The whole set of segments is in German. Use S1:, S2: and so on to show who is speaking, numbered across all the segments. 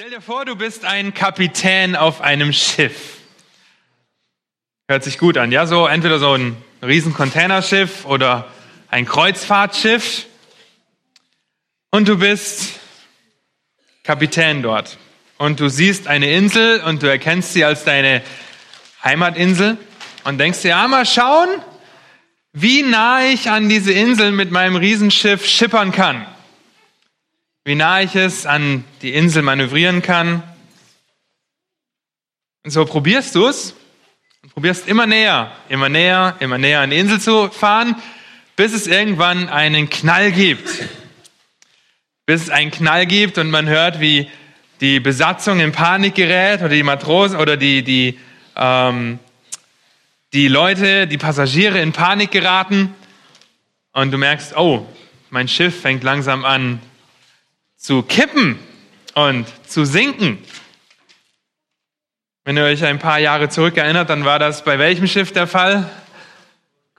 S1: Stell dir vor, du bist ein Kapitän auf einem Schiff. Hört sich gut an, ja? So entweder so ein riesen Containerschiff oder ein Kreuzfahrtschiff. Und du bist Kapitän dort. Und du siehst eine Insel und du erkennst sie als deine Heimatinsel und denkst dir, ja, mal schauen, wie nah ich an diese Insel mit meinem Riesenschiff schippern kann wie nah ich es an die Insel manövrieren kann. Und so probierst du es und probierst immer näher, immer näher, immer näher an die Insel zu fahren, bis es irgendwann einen Knall gibt. Bis es einen Knall gibt und man hört, wie die Besatzung in Panik gerät oder die Matrosen oder die, die, ähm, die Leute, die Passagiere in Panik geraten und du merkst, oh, mein Schiff fängt langsam an zu kippen und zu sinken. Wenn ihr euch ein paar Jahre zurück erinnert, dann war das bei welchem Schiff der Fall?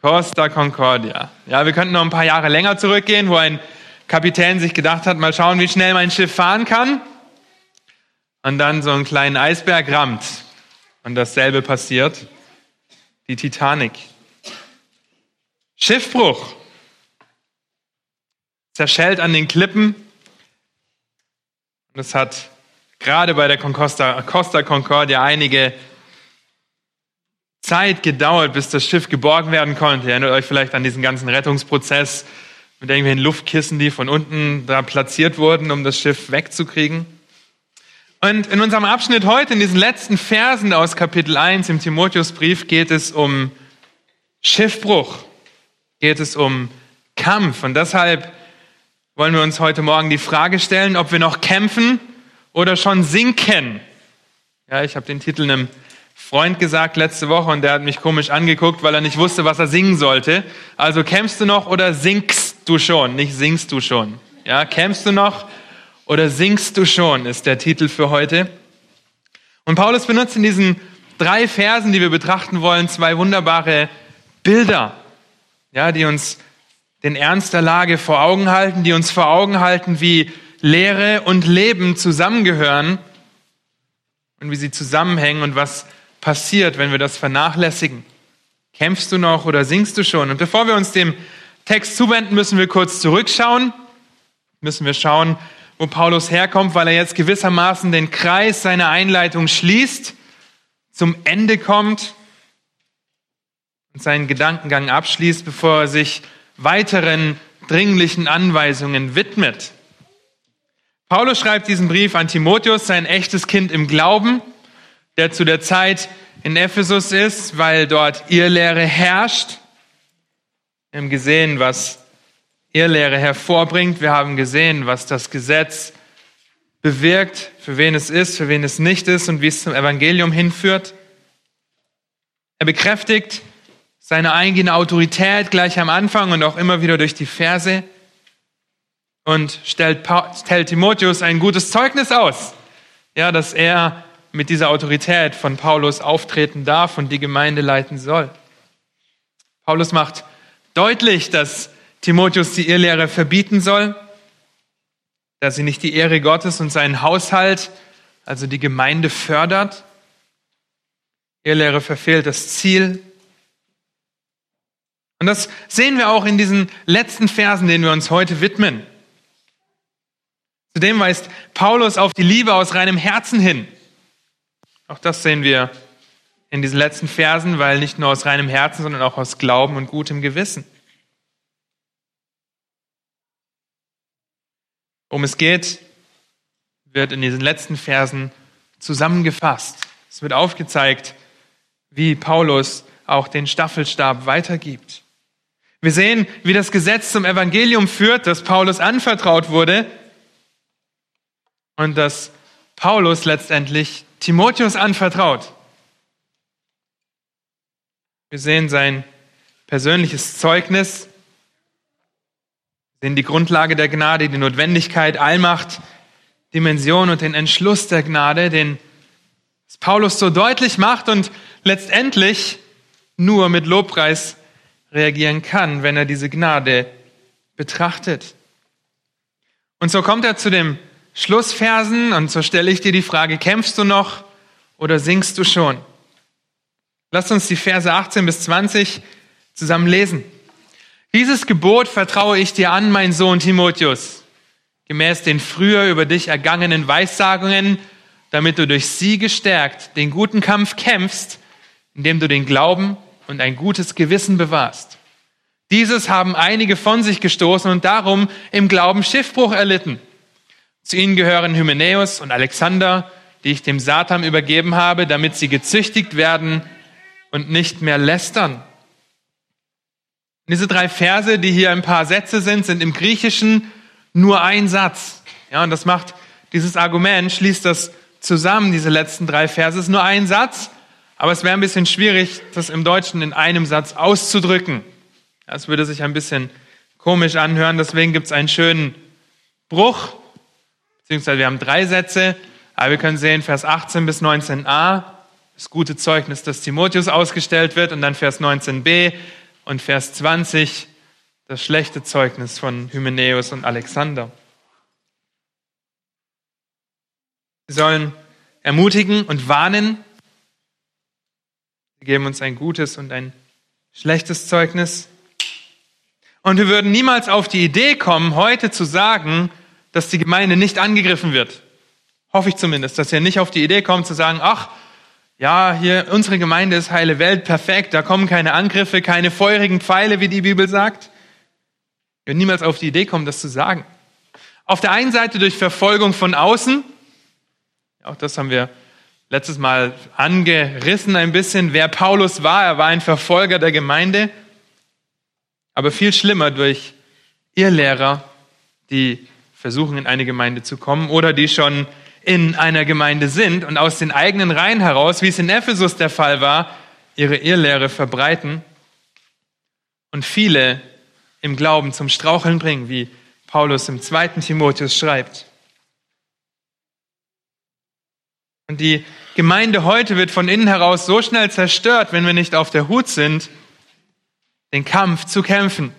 S1: Costa Concordia. Ja, wir könnten noch ein paar Jahre länger zurückgehen, wo ein Kapitän sich gedacht hat, mal schauen, wie schnell mein Schiff fahren kann. Und dann so einen kleinen Eisberg rammt. Und dasselbe passiert. Die Titanic. Schiffbruch. Zerschellt an den Klippen es hat gerade bei der Costa, Costa Concordia einige Zeit gedauert, bis das Schiff geborgen werden konnte. Ihr erinnert euch vielleicht an diesen ganzen Rettungsprozess mit irgendwelchen Luftkissen, die von unten da platziert wurden, um das Schiff wegzukriegen. Und in unserem Abschnitt heute, in diesen letzten Versen aus Kapitel 1 im Timotheusbrief, geht es um Schiffbruch, geht es um Kampf. Und deshalb wollen wir uns heute Morgen die Frage stellen, ob wir noch kämpfen oder schon sinken. Ja, ich habe den Titel einem Freund gesagt letzte Woche und der hat mich komisch angeguckt, weil er nicht wusste, was er singen sollte. Also kämpfst du noch oder sinkst du schon? Nicht singst du schon. Ja, kämpfst du noch oder singst du schon, ist der Titel für heute. Und Paulus benutzt in diesen drei Versen, die wir betrachten wollen, zwei wunderbare Bilder, ja, die uns den Ernst der Lage vor Augen halten, die uns vor Augen halten, wie Lehre und Leben zusammengehören und wie sie zusammenhängen und was passiert, wenn wir das vernachlässigen. Kämpfst du noch oder singst du schon? Und bevor wir uns dem Text zuwenden, müssen wir kurz zurückschauen, müssen wir schauen, wo Paulus herkommt, weil er jetzt gewissermaßen den Kreis seiner Einleitung schließt, zum Ende kommt und seinen Gedankengang abschließt, bevor er sich weiteren dringlichen Anweisungen widmet. Paulus schreibt diesen Brief an Timotheus, sein echtes Kind im Glauben, der zu der Zeit in Ephesus ist, weil dort Irrlehre herrscht. Wir haben gesehen, was Irrlehre hervorbringt. Wir haben gesehen, was das Gesetz bewirkt, für wen es ist, für wen es nicht ist und wie es zum Evangelium hinführt. Er bekräftigt seine eigene Autorität gleich am Anfang und auch immer wieder durch die Verse und stellt, stellt Timotheus ein gutes Zeugnis aus, ja, dass er mit dieser Autorität von Paulus auftreten darf und die Gemeinde leiten soll. Paulus macht deutlich, dass Timotheus die Irrlehre verbieten soll, dass sie nicht die Ehre Gottes und seinen Haushalt, also die Gemeinde fördert. Irrlehre verfehlt das Ziel und das sehen wir auch in diesen letzten Versen, denen wir uns heute widmen. Zudem weist Paulus auf die Liebe aus reinem Herzen hin. Auch das sehen wir in diesen letzten Versen, weil nicht nur aus reinem Herzen, sondern auch aus Glauben und gutem Gewissen. Um es geht, wird in diesen letzten Versen zusammengefasst. Es wird aufgezeigt, wie Paulus auch den Staffelstab weitergibt. Wir sehen, wie das Gesetz zum Evangelium führt, das Paulus anvertraut wurde und das Paulus letztendlich Timotheus anvertraut. Wir sehen sein persönliches Zeugnis, sehen die Grundlage der Gnade, die Notwendigkeit, Allmacht, Dimension und den Entschluss der Gnade, den Paulus so deutlich macht und letztendlich nur mit Lobpreis reagieren kann, wenn er diese Gnade betrachtet. Und so kommt er zu dem Schlussversen und so stelle ich dir die Frage, kämpfst du noch oder singst du schon? Lasst uns die Verse 18 bis 20 zusammen lesen. Dieses Gebot vertraue ich dir an, mein Sohn Timotheus, gemäß den früher über dich ergangenen Weissagungen, damit du durch sie gestärkt den guten Kampf kämpfst, indem du den Glauben und ein gutes Gewissen bewahrst. Dieses haben einige von sich gestoßen und darum im Glauben Schiffbruch erlitten. Zu ihnen gehören Hymenäus und Alexander, die ich dem Satan übergeben habe, damit sie gezüchtigt werden und nicht mehr lästern. Diese drei Verse, die hier ein paar Sätze sind, sind im Griechischen nur ein Satz. Ja, und das macht dieses Argument, schließt das zusammen, diese letzten drei Verse. Ist nur ein Satz, aber es wäre ein bisschen schwierig, das im Deutschen in einem Satz auszudrücken. Das würde sich ein bisschen komisch anhören. Deswegen gibt es einen schönen Bruch, beziehungsweise wir haben drei Sätze, aber wir können sehen, Vers 18 bis 19a, das gute Zeugnis, dass Timotheus ausgestellt wird, und dann Vers 19b, und Vers 20 das schlechte Zeugnis von Hymenäus und Alexander. Sie sollen ermutigen und warnen. Sie geben uns ein gutes und ein schlechtes Zeugnis. Und wir würden niemals auf die Idee kommen, heute zu sagen, dass die Gemeinde nicht angegriffen wird. Hoffe ich zumindest, dass ihr nicht auf die Idee kommt zu sagen, ach, ja, hier, unsere Gemeinde ist heile Welt, perfekt, da kommen keine Angriffe, keine feurigen Pfeile, wie die Bibel sagt. Wir würden niemals auf die Idee kommen, das zu sagen. Auf der einen Seite durch Verfolgung von außen, auch das haben wir letztes Mal angerissen ein bisschen, wer Paulus war, er war ein Verfolger der Gemeinde, aber viel schlimmer durch Irrlehrer, die versuchen, in eine Gemeinde zu kommen oder die schon in einer Gemeinde sind und aus den eigenen Reihen heraus, wie es in Ephesus der Fall war, ihre Irrlehre verbreiten und viele im Glauben zum Straucheln bringen, wie Paulus im zweiten Timotheus schreibt. Und die Gemeinde heute wird von innen heraus so schnell zerstört, wenn wir nicht auf der Hut sind, den Kampf zu kämpfen.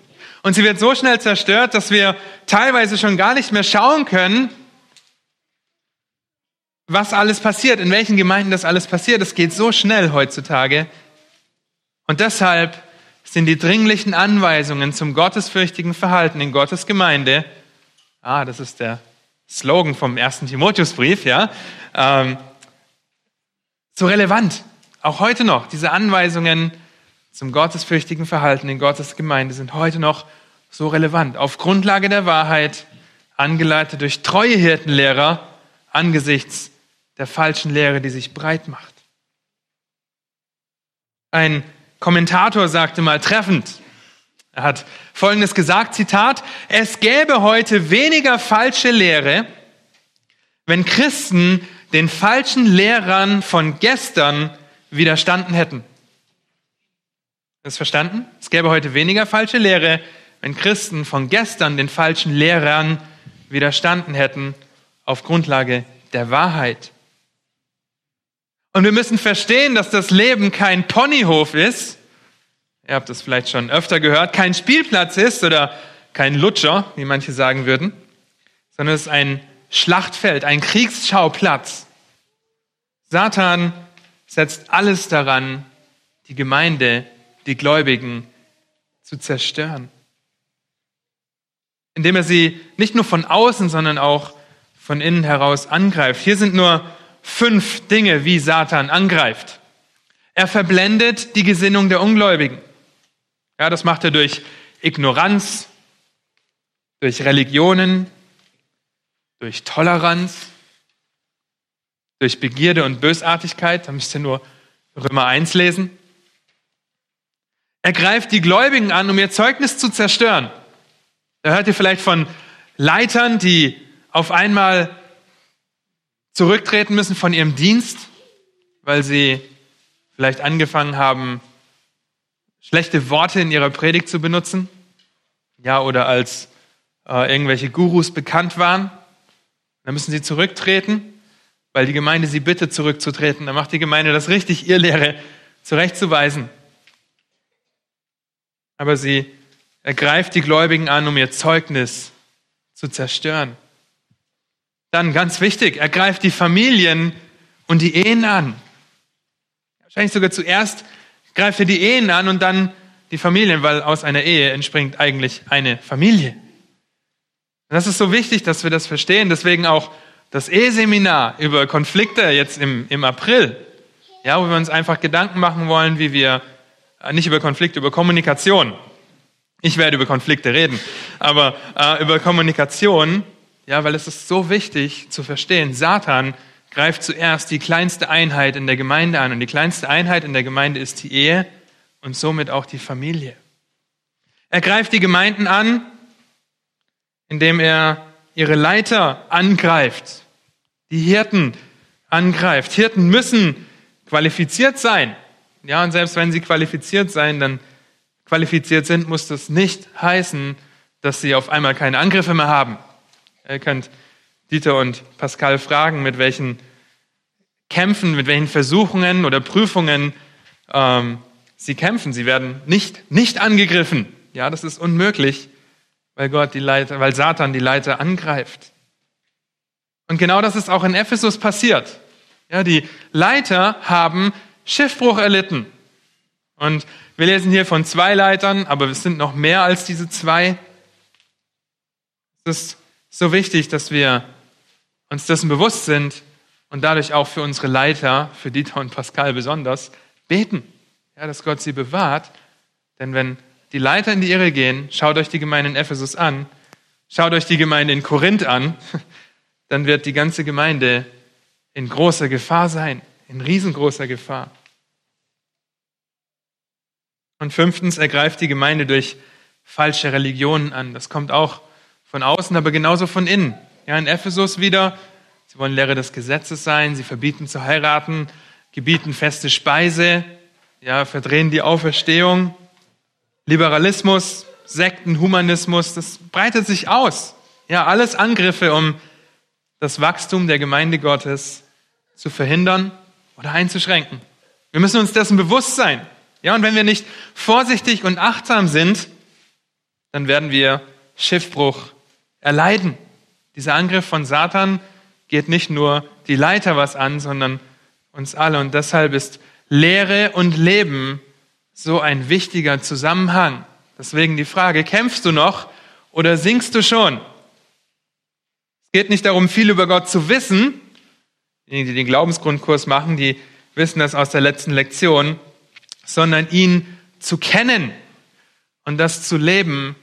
S1: Und sie wird so schnell zerstört, dass wir teilweise schon gar nicht mehr schauen können, was alles passiert, in welchen Gemeinden das alles passiert. Es geht so schnell heutzutage. Und deshalb sind die dringlichen Anweisungen zum gottesfürchtigen Verhalten in Gottes Gemeinde, ah, das ist der Slogan vom ersten Timotheusbrief, ja, ähm, so relevant. Auch heute noch. Diese Anweisungen zum gottesfürchtigen Verhalten in Gottes Gemeinde sind heute noch so relevant. Auf Grundlage der Wahrheit, angeleitet durch treue Hirtenlehrer angesichts der falschen Lehre, die sich breit macht. Ein Kommentator sagte mal treffend, er hat Folgendes gesagt, Zitat, es gäbe heute weniger falsche Lehre, wenn Christen den falschen Lehrern von gestern widerstanden hätten. Das verstanden? Es gäbe heute weniger falsche Lehre, wenn Christen von gestern den falschen Lehrern widerstanden hätten auf Grundlage der Wahrheit. Und wir müssen verstehen, dass das Leben kein Ponyhof ist. Ihr habt das vielleicht schon öfter gehört. Kein Spielplatz ist oder kein Lutscher, wie manche sagen würden, sondern es ist ein Schlachtfeld, ein Kriegsschauplatz. Satan setzt alles daran, die Gemeinde, die Gläubigen zu zerstören. Indem er sie nicht nur von außen, sondern auch von innen heraus angreift. Hier sind nur fünf Dinge, wie Satan angreift. Er verblendet die Gesinnung der Ungläubigen. Ja, das macht er durch Ignoranz, durch Religionen, durch Toleranz, durch Begierde und Bösartigkeit. Da müsst ihr nur Römer 1 lesen. Er greift die Gläubigen an, um ihr Zeugnis zu zerstören. Da hört ihr vielleicht von Leitern, die auf einmal zurücktreten müssen von ihrem Dienst, weil sie vielleicht angefangen haben, schlechte Worte in ihrer Predigt zu benutzen, ja, oder als äh, irgendwelche Gurus bekannt waren. Dann müssen sie zurücktreten, weil die Gemeinde sie bittet, zurückzutreten. Dann macht die Gemeinde das richtig, ihr Lehre zurechtzuweisen. Aber sie ergreift die Gläubigen an, um ihr Zeugnis zu zerstören. Dann ganz wichtig, er greift die Familien und die Ehen an. Wahrscheinlich sogar zuerst greift er die Ehen an und dann die Familien, weil aus einer Ehe entspringt eigentlich eine Familie. Und das ist so wichtig, dass wir das verstehen. Deswegen auch das Eheseminar über Konflikte jetzt im, im April, ja, wo wir uns einfach Gedanken machen wollen, wie wir, äh, nicht über Konflikte, über Kommunikation. Ich werde über Konflikte reden, aber äh, über Kommunikation, ja, weil es ist so wichtig zu verstehen. Satan greift zuerst die kleinste Einheit in der Gemeinde an und die kleinste Einheit in der Gemeinde ist die Ehe und somit auch die Familie. Er greift die Gemeinden an, indem er ihre Leiter angreift, die Hirten angreift. Hirten müssen qualifiziert sein. Ja, und selbst wenn sie qualifiziert sein, dann qualifiziert sind, muss das nicht heißen, dass sie auf einmal keine Angriffe mehr haben. Ihr könnt Dieter und Pascal fragen, mit welchen Kämpfen, mit welchen Versuchungen oder Prüfungen ähm, sie kämpfen. Sie werden nicht, nicht angegriffen. Ja, das ist unmöglich, weil Gott die Leiter, weil Satan die Leiter angreift. Und genau das ist auch in Ephesus passiert. Ja, die Leiter haben Schiffbruch erlitten. Und wir lesen hier von zwei Leitern, aber es sind noch mehr als diese zwei. Es ist so wichtig, dass wir uns dessen bewusst sind und dadurch auch für unsere Leiter, für Dieter und Pascal besonders, beten ja, dass Gott sie bewahrt. Denn wenn die Leiter in die Irre gehen, schaut euch die Gemeinde in Ephesus an, schaut euch die Gemeinde in Korinth an, dann wird die ganze Gemeinde in großer Gefahr sein, in riesengroßer Gefahr. Und fünftens ergreift die Gemeinde durch falsche Religionen an. Das kommt auch von außen, aber genauso von innen. Ja, in Ephesus wieder, sie wollen Lehre des Gesetzes sein, sie verbieten zu heiraten, gebieten feste Speise, ja, verdrehen die Auferstehung, Liberalismus, Sekten, Humanismus, das breitet sich aus. Ja, alles Angriffe, um das Wachstum der Gemeinde Gottes zu verhindern oder einzuschränken. Wir müssen uns dessen bewusst sein. Ja, und wenn wir nicht vorsichtig und achtsam sind, dann werden wir Schiffbruch erleiden. Dieser Angriff von Satan geht nicht nur die Leiter was an, sondern uns alle. Und deshalb ist Lehre und Leben so ein wichtiger Zusammenhang. Deswegen die Frage, kämpfst du noch oder singst du schon? Es geht nicht darum, viel über Gott zu wissen. Diejenigen, die den Glaubensgrundkurs machen, die wissen das aus der letzten Lektion, sondern ihn zu kennen und das zu leben,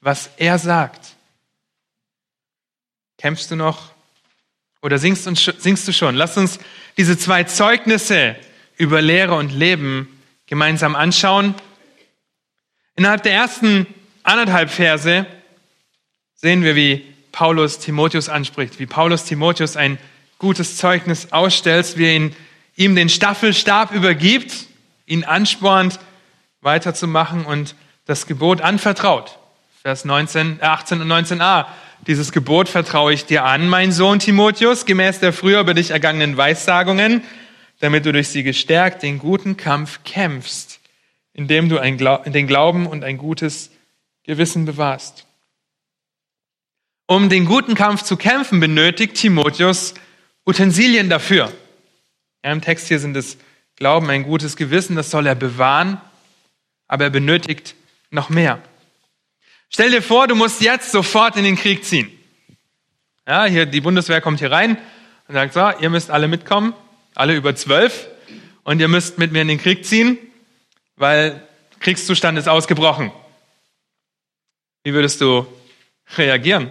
S1: was er sagt. Kämpfst du noch oder singst, singst du schon? Lass uns diese zwei Zeugnisse über Lehre und Leben gemeinsam anschauen. Innerhalb der ersten anderthalb Verse sehen wir, wie Paulus Timotheus anspricht, wie Paulus Timotheus ein gutes Zeugnis ausstellt, wie er ihm den Staffelstab übergibt, ihn anspornt, weiterzumachen und das Gebot anvertraut. Vers 19, 18 und 19a. Dieses Gebot vertraue ich dir an, mein Sohn Timotheus, gemäß der früher über dich ergangenen Weisságungen, damit du durch sie gestärkt den guten Kampf kämpfst, indem du ein den Glauben und ein gutes Gewissen bewahrst. Um den guten Kampf zu kämpfen, benötigt Timotheus Utensilien dafür. Ja, Im Text hier sind es Glauben, ein gutes Gewissen, das soll er bewahren, aber er benötigt noch mehr. Stell dir vor, du musst jetzt sofort in den Krieg ziehen. Ja, hier, die Bundeswehr kommt hier rein und sagt so, ihr müsst alle mitkommen alle über zwölf, und ihr müsst mit mir in den Krieg ziehen, weil Kriegszustand ist ausgebrochen. Wie würdest du reagieren?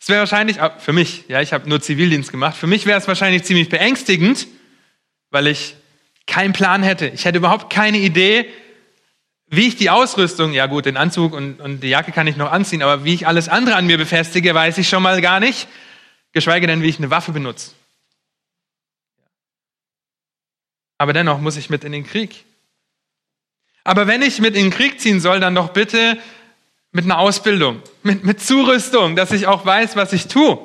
S1: Es wäre wahrscheinlich, ah, für mich, ja, ich habe nur Zivildienst gemacht, für mich wäre es wahrscheinlich ziemlich beängstigend, weil ich keinen Plan hätte. Ich hätte überhaupt keine Idee, wie ich die Ausrüstung, ja gut, den Anzug und, und die Jacke kann ich noch anziehen, aber wie ich alles andere an mir befestige, weiß ich schon mal gar nicht, geschweige denn, wie ich eine Waffe benutze. Aber dennoch muss ich mit in den Krieg. Aber wenn ich mit in den Krieg ziehen soll, dann doch bitte mit einer Ausbildung, mit, mit Zurüstung, dass ich auch weiß, was ich tue.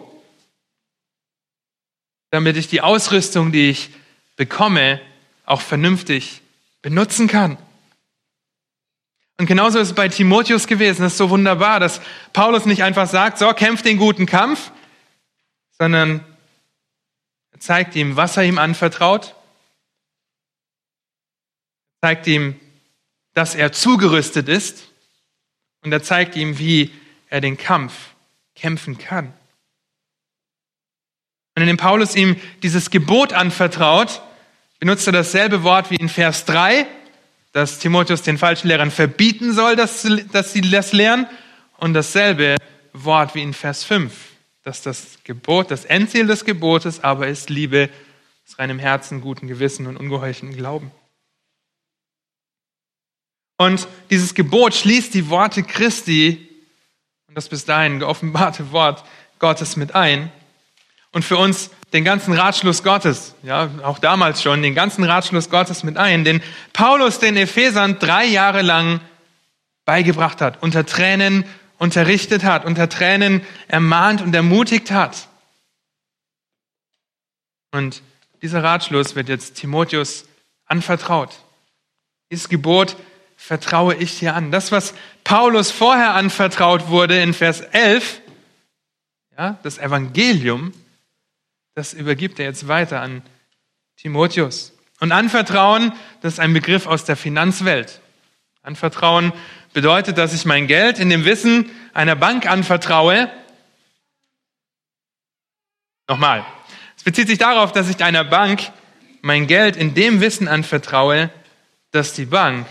S1: Damit ich die Ausrüstung, die ich bekomme, auch vernünftig benutzen kann. Und genauso ist es bei Timotheus gewesen. Das ist so wunderbar, dass Paulus nicht einfach sagt, so, kämpf den guten Kampf, sondern zeigt ihm, was er ihm anvertraut. Zeigt ihm, dass er zugerüstet ist. Und er zeigt ihm, wie er den Kampf kämpfen kann. Und indem Paulus ihm dieses Gebot anvertraut, benutzt er dasselbe Wort wie in Vers 3, dass Timotheus den falschen Lehrern verbieten soll, dass, dass sie das lehren. Und dasselbe Wort wie in Vers 5, dass das Gebot, das Endziel des Gebotes aber ist Liebe aus reinem Herzen, guten Gewissen und ungeheuchelten Glauben. Und dieses Gebot schließt die Worte Christi und das bis dahin geoffenbarte Wort Gottes mit ein. Und für uns den ganzen Ratschluss Gottes, ja, auch damals schon, den ganzen Ratschluss Gottes mit ein, den Paulus den Ephesern drei Jahre lang beigebracht hat, unter Tränen unterrichtet hat, unter Tränen ermahnt und ermutigt hat. Und dieser Ratschluss wird jetzt Timotheus anvertraut. Dieses Gebot vertraue ich dir an. Das, was Paulus vorher anvertraut wurde in Vers 11, ja, das Evangelium, das übergibt er jetzt weiter an Timotheus. Und Anvertrauen, das ist ein Begriff aus der Finanzwelt. Anvertrauen bedeutet, dass ich mein Geld in dem Wissen einer Bank anvertraue. Nochmal. Es bezieht sich darauf, dass ich einer Bank mein Geld in dem Wissen anvertraue, dass die Bank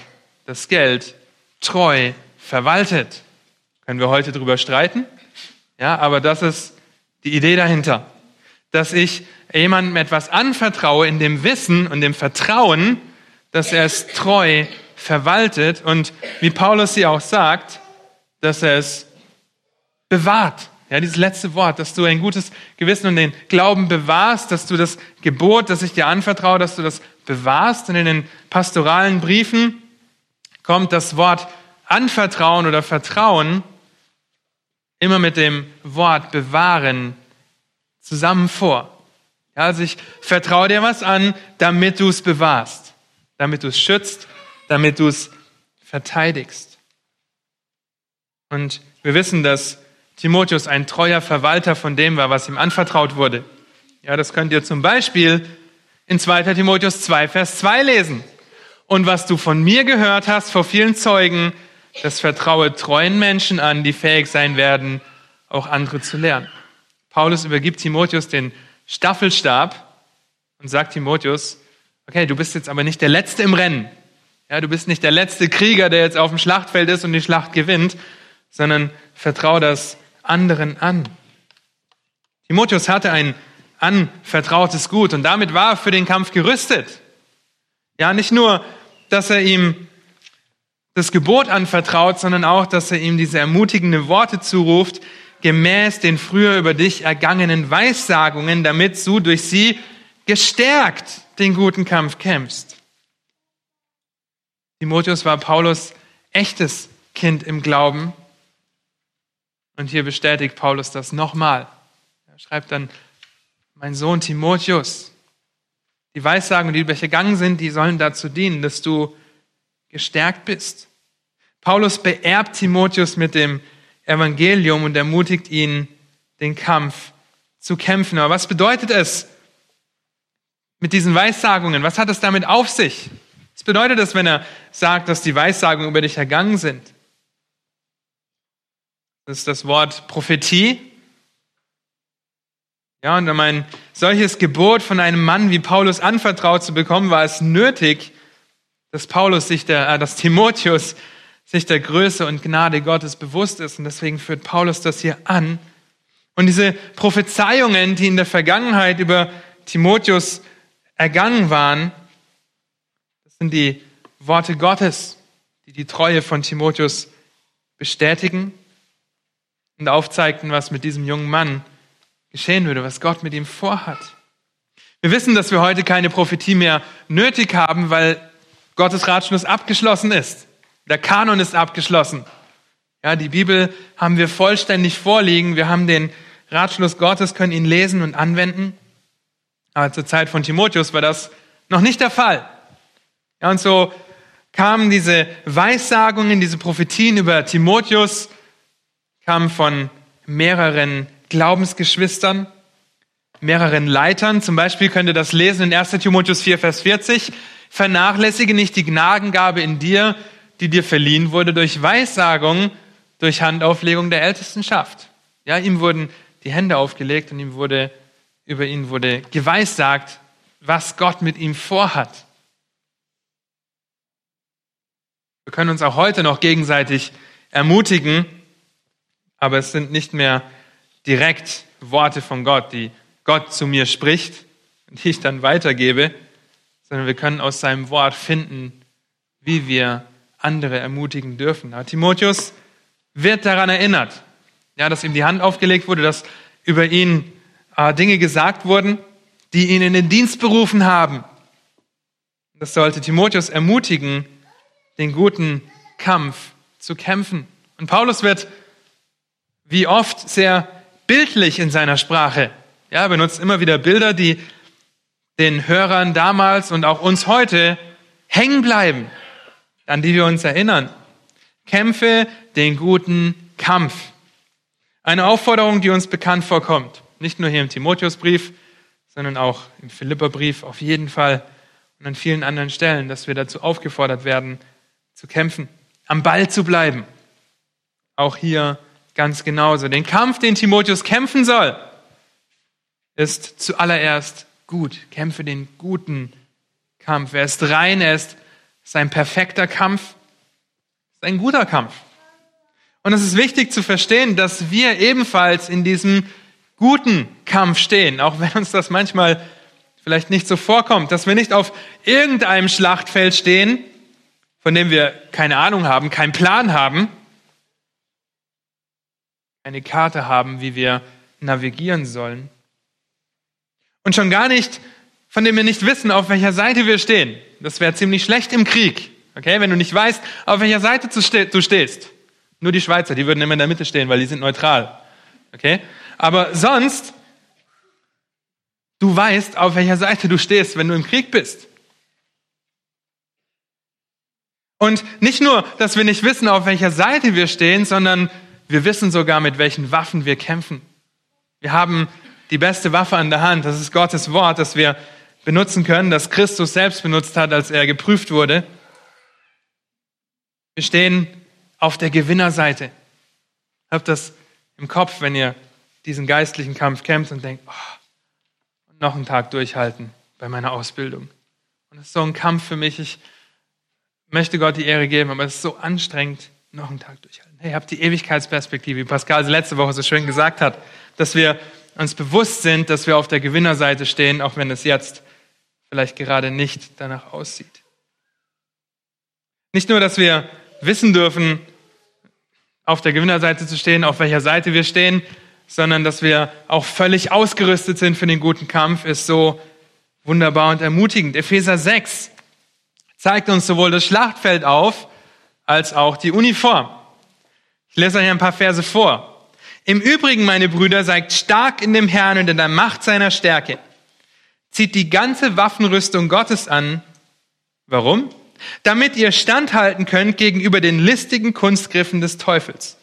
S1: das Geld treu verwaltet. Können wir heute darüber streiten? Ja, aber das ist die Idee dahinter dass ich jemandem etwas anvertraue in dem Wissen und dem Vertrauen, dass er es treu verwaltet und wie Paulus sie auch sagt, dass er es bewahrt. Ja, dieses letzte Wort, dass du ein gutes Gewissen und den Glauben bewahrst, dass du das Gebot, das ich dir anvertraue, dass du das bewahrst. Und in den pastoralen Briefen kommt das Wort anvertrauen oder vertrauen immer mit dem Wort bewahren zusammen vor. Ja, also ich vertraue dir was an, damit du es bewahrst, damit du es schützt, damit du es verteidigst. Und wir wissen, dass Timotheus ein treuer Verwalter von dem war, was ihm anvertraut wurde. Ja, das könnt ihr zum Beispiel in 2. Timotheus 2, Vers 2 lesen. Und was du von mir gehört hast vor vielen Zeugen, das vertraue treuen Menschen an, die fähig sein werden, auch andere zu lernen. Paulus übergibt Timotheus den Staffelstab und sagt Timotheus, okay, du bist jetzt aber nicht der Letzte im Rennen. Ja, du bist nicht der letzte Krieger, der jetzt auf dem Schlachtfeld ist und die Schlacht gewinnt, sondern vertrau das anderen an. Timotheus hatte ein anvertrautes Gut und damit war er für den Kampf gerüstet. Ja, nicht nur, dass er ihm das Gebot anvertraut, sondern auch, dass er ihm diese ermutigende Worte zuruft, gemäß den früher über dich ergangenen Weissagungen, damit du durch sie gestärkt den guten Kampf kämpfst. Timotheus war Paulus echtes Kind im Glauben. Und hier bestätigt Paulus das nochmal. Er schreibt dann, mein Sohn Timotheus, die Weissagungen, die über dich ergangen sind, die sollen dazu dienen, dass du gestärkt bist. Paulus beerbt Timotheus mit dem Evangelium und ermutigt ihn, den Kampf zu kämpfen. Aber was bedeutet es mit diesen Weissagungen? Was hat es damit auf sich? Was bedeutet es, wenn er sagt, dass die Weissagungen über dich ergangen sind? Das ist das Wort Prophetie. Ja, und um ein solches Gebot von einem Mann wie Paulus anvertraut zu bekommen, war es nötig, dass Paulus sich der, äh, dass Timotheus sich der Größe und Gnade Gottes bewusst ist. Und deswegen führt Paulus das hier an. Und diese Prophezeiungen, die in der Vergangenheit über Timotheus ergangen waren, das sind die Worte Gottes, die die Treue von Timotheus bestätigen und aufzeigten, was mit diesem jungen Mann geschehen würde, was Gott mit ihm vorhat. Wir wissen, dass wir heute keine Prophetie mehr nötig haben, weil Gottes Ratschluss abgeschlossen ist. Der Kanon ist abgeschlossen. Ja, die Bibel haben wir vollständig vorliegen. Wir haben den Ratschluss Gottes, können ihn lesen und anwenden. Aber zur Zeit von Timotheus war das noch nicht der Fall. Ja, und so kamen diese Weissagungen, diese Prophetien über Timotheus, kamen von mehreren Glaubensgeschwistern. mehreren Leitern. Zum Beispiel könnt ihr das lesen in 1 Timotheus 4, Vers 40. Vernachlässige nicht die Gnadengabe in dir, die dir verliehen wurde durch Weissagung, durch Handauflegung der Ältestenschaft. Ja, ihm wurden die Hände aufgelegt und ihm wurde, über ihn wurde geweissagt, was Gott mit ihm vorhat. Wir können uns auch heute noch gegenseitig ermutigen, aber es sind nicht mehr direkt Worte von Gott, die Gott zu mir spricht und die ich dann weitergebe, sondern wir können aus seinem Wort finden, wie wir andere ermutigen dürfen. Aber Timotheus wird daran erinnert, ja, dass ihm die Hand aufgelegt wurde, dass über ihn äh, Dinge gesagt wurden, die ihn in den Dienst berufen haben. Das sollte Timotheus ermutigen, den guten Kampf zu kämpfen. Und Paulus wird wie oft sehr bildlich in seiner Sprache. Ja, er benutzt immer wieder Bilder, die den Hörern damals und auch uns heute hängen bleiben, an die wir uns erinnern. Kämpfe den guten Kampf. Eine Aufforderung, die uns bekannt vorkommt. Nicht nur hier im Timotheusbrief, sondern auch im Philipperbrief auf jeden Fall und an vielen anderen Stellen, dass wir dazu aufgefordert werden, zu kämpfen, am Ball zu bleiben. Auch hier ganz genauso. Den Kampf, den Timotheus kämpfen soll, ist zuallererst gut. Kämpfe den guten Kampf. Er ist rein, er ist sein perfekter Kampf, ist ein guter Kampf. Und es ist wichtig zu verstehen, dass wir ebenfalls in diesem guten Kampf stehen, auch wenn uns das manchmal vielleicht nicht so vorkommt, dass wir nicht auf irgendeinem Schlachtfeld stehen, von dem wir keine Ahnung haben, keinen Plan haben, eine Karte haben, wie wir navigieren sollen. Und schon gar nicht, von dem wir nicht wissen, auf welcher Seite wir stehen. Das wäre ziemlich schlecht im Krieg, okay, wenn du nicht weißt, auf welcher Seite du stehst. Nur die Schweizer, die würden immer in der Mitte stehen, weil die sind neutral, okay. Aber sonst, du weißt, auf welcher Seite du stehst, wenn du im Krieg bist. Und nicht nur, dass wir nicht wissen, auf welcher Seite wir stehen, sondern wir wissen sogar, mit welchen Waffen wir kämpfen. Wir haben die beste Waffe an der Hand. Das ist Gottes Wort, das wir benutzen können, das Christus selbst benutzt hat, als er geprüft wurde. Wir stehen auf der Gewinnerseite. Habt das im Kopf, wenn ihr diesen geistlichen Kampf kämpft und denkt, oh, noch einen Tag durchhalten bei meiner Ausbildung. Und das ist so ein Kampf für mich. Ich möchte Gott die Ehre geben, aber es ist so anstrengend, noch einen Tag durchhalten hey, habt die Ewigkeitsperspektive, wie Pascal letzte Woche so schön gesagt hat, dass wir uns bewusst sind, dass wir auf der Gewinnerseite stehen, auch wenn es jetzt vielleicht gerade nicht danach aussieht. Nicht nur, dass wir wissen dürfen, auf der Gewinnerseite zu stehen, auf welcher Seite wir stehen, sondern dass wir auch völlig ausgerüstet sind für den guten Kampf, ist so wunderbar und ermutigend. Epheser 6 zeigt uns sowohl das Schlachtfeld auf, als auch die Uniform. Ich lese euch ein paar Verse vor. Im Übrigen, meine Brüder, seid stark in dem Herrn und in der Macht seiner Stärke. Zieht die ganze Waffenrüstung Gottes an. Warum? Damit ihr standhalten könnt gegenüber den listigen Kunstgriffen des Teufels.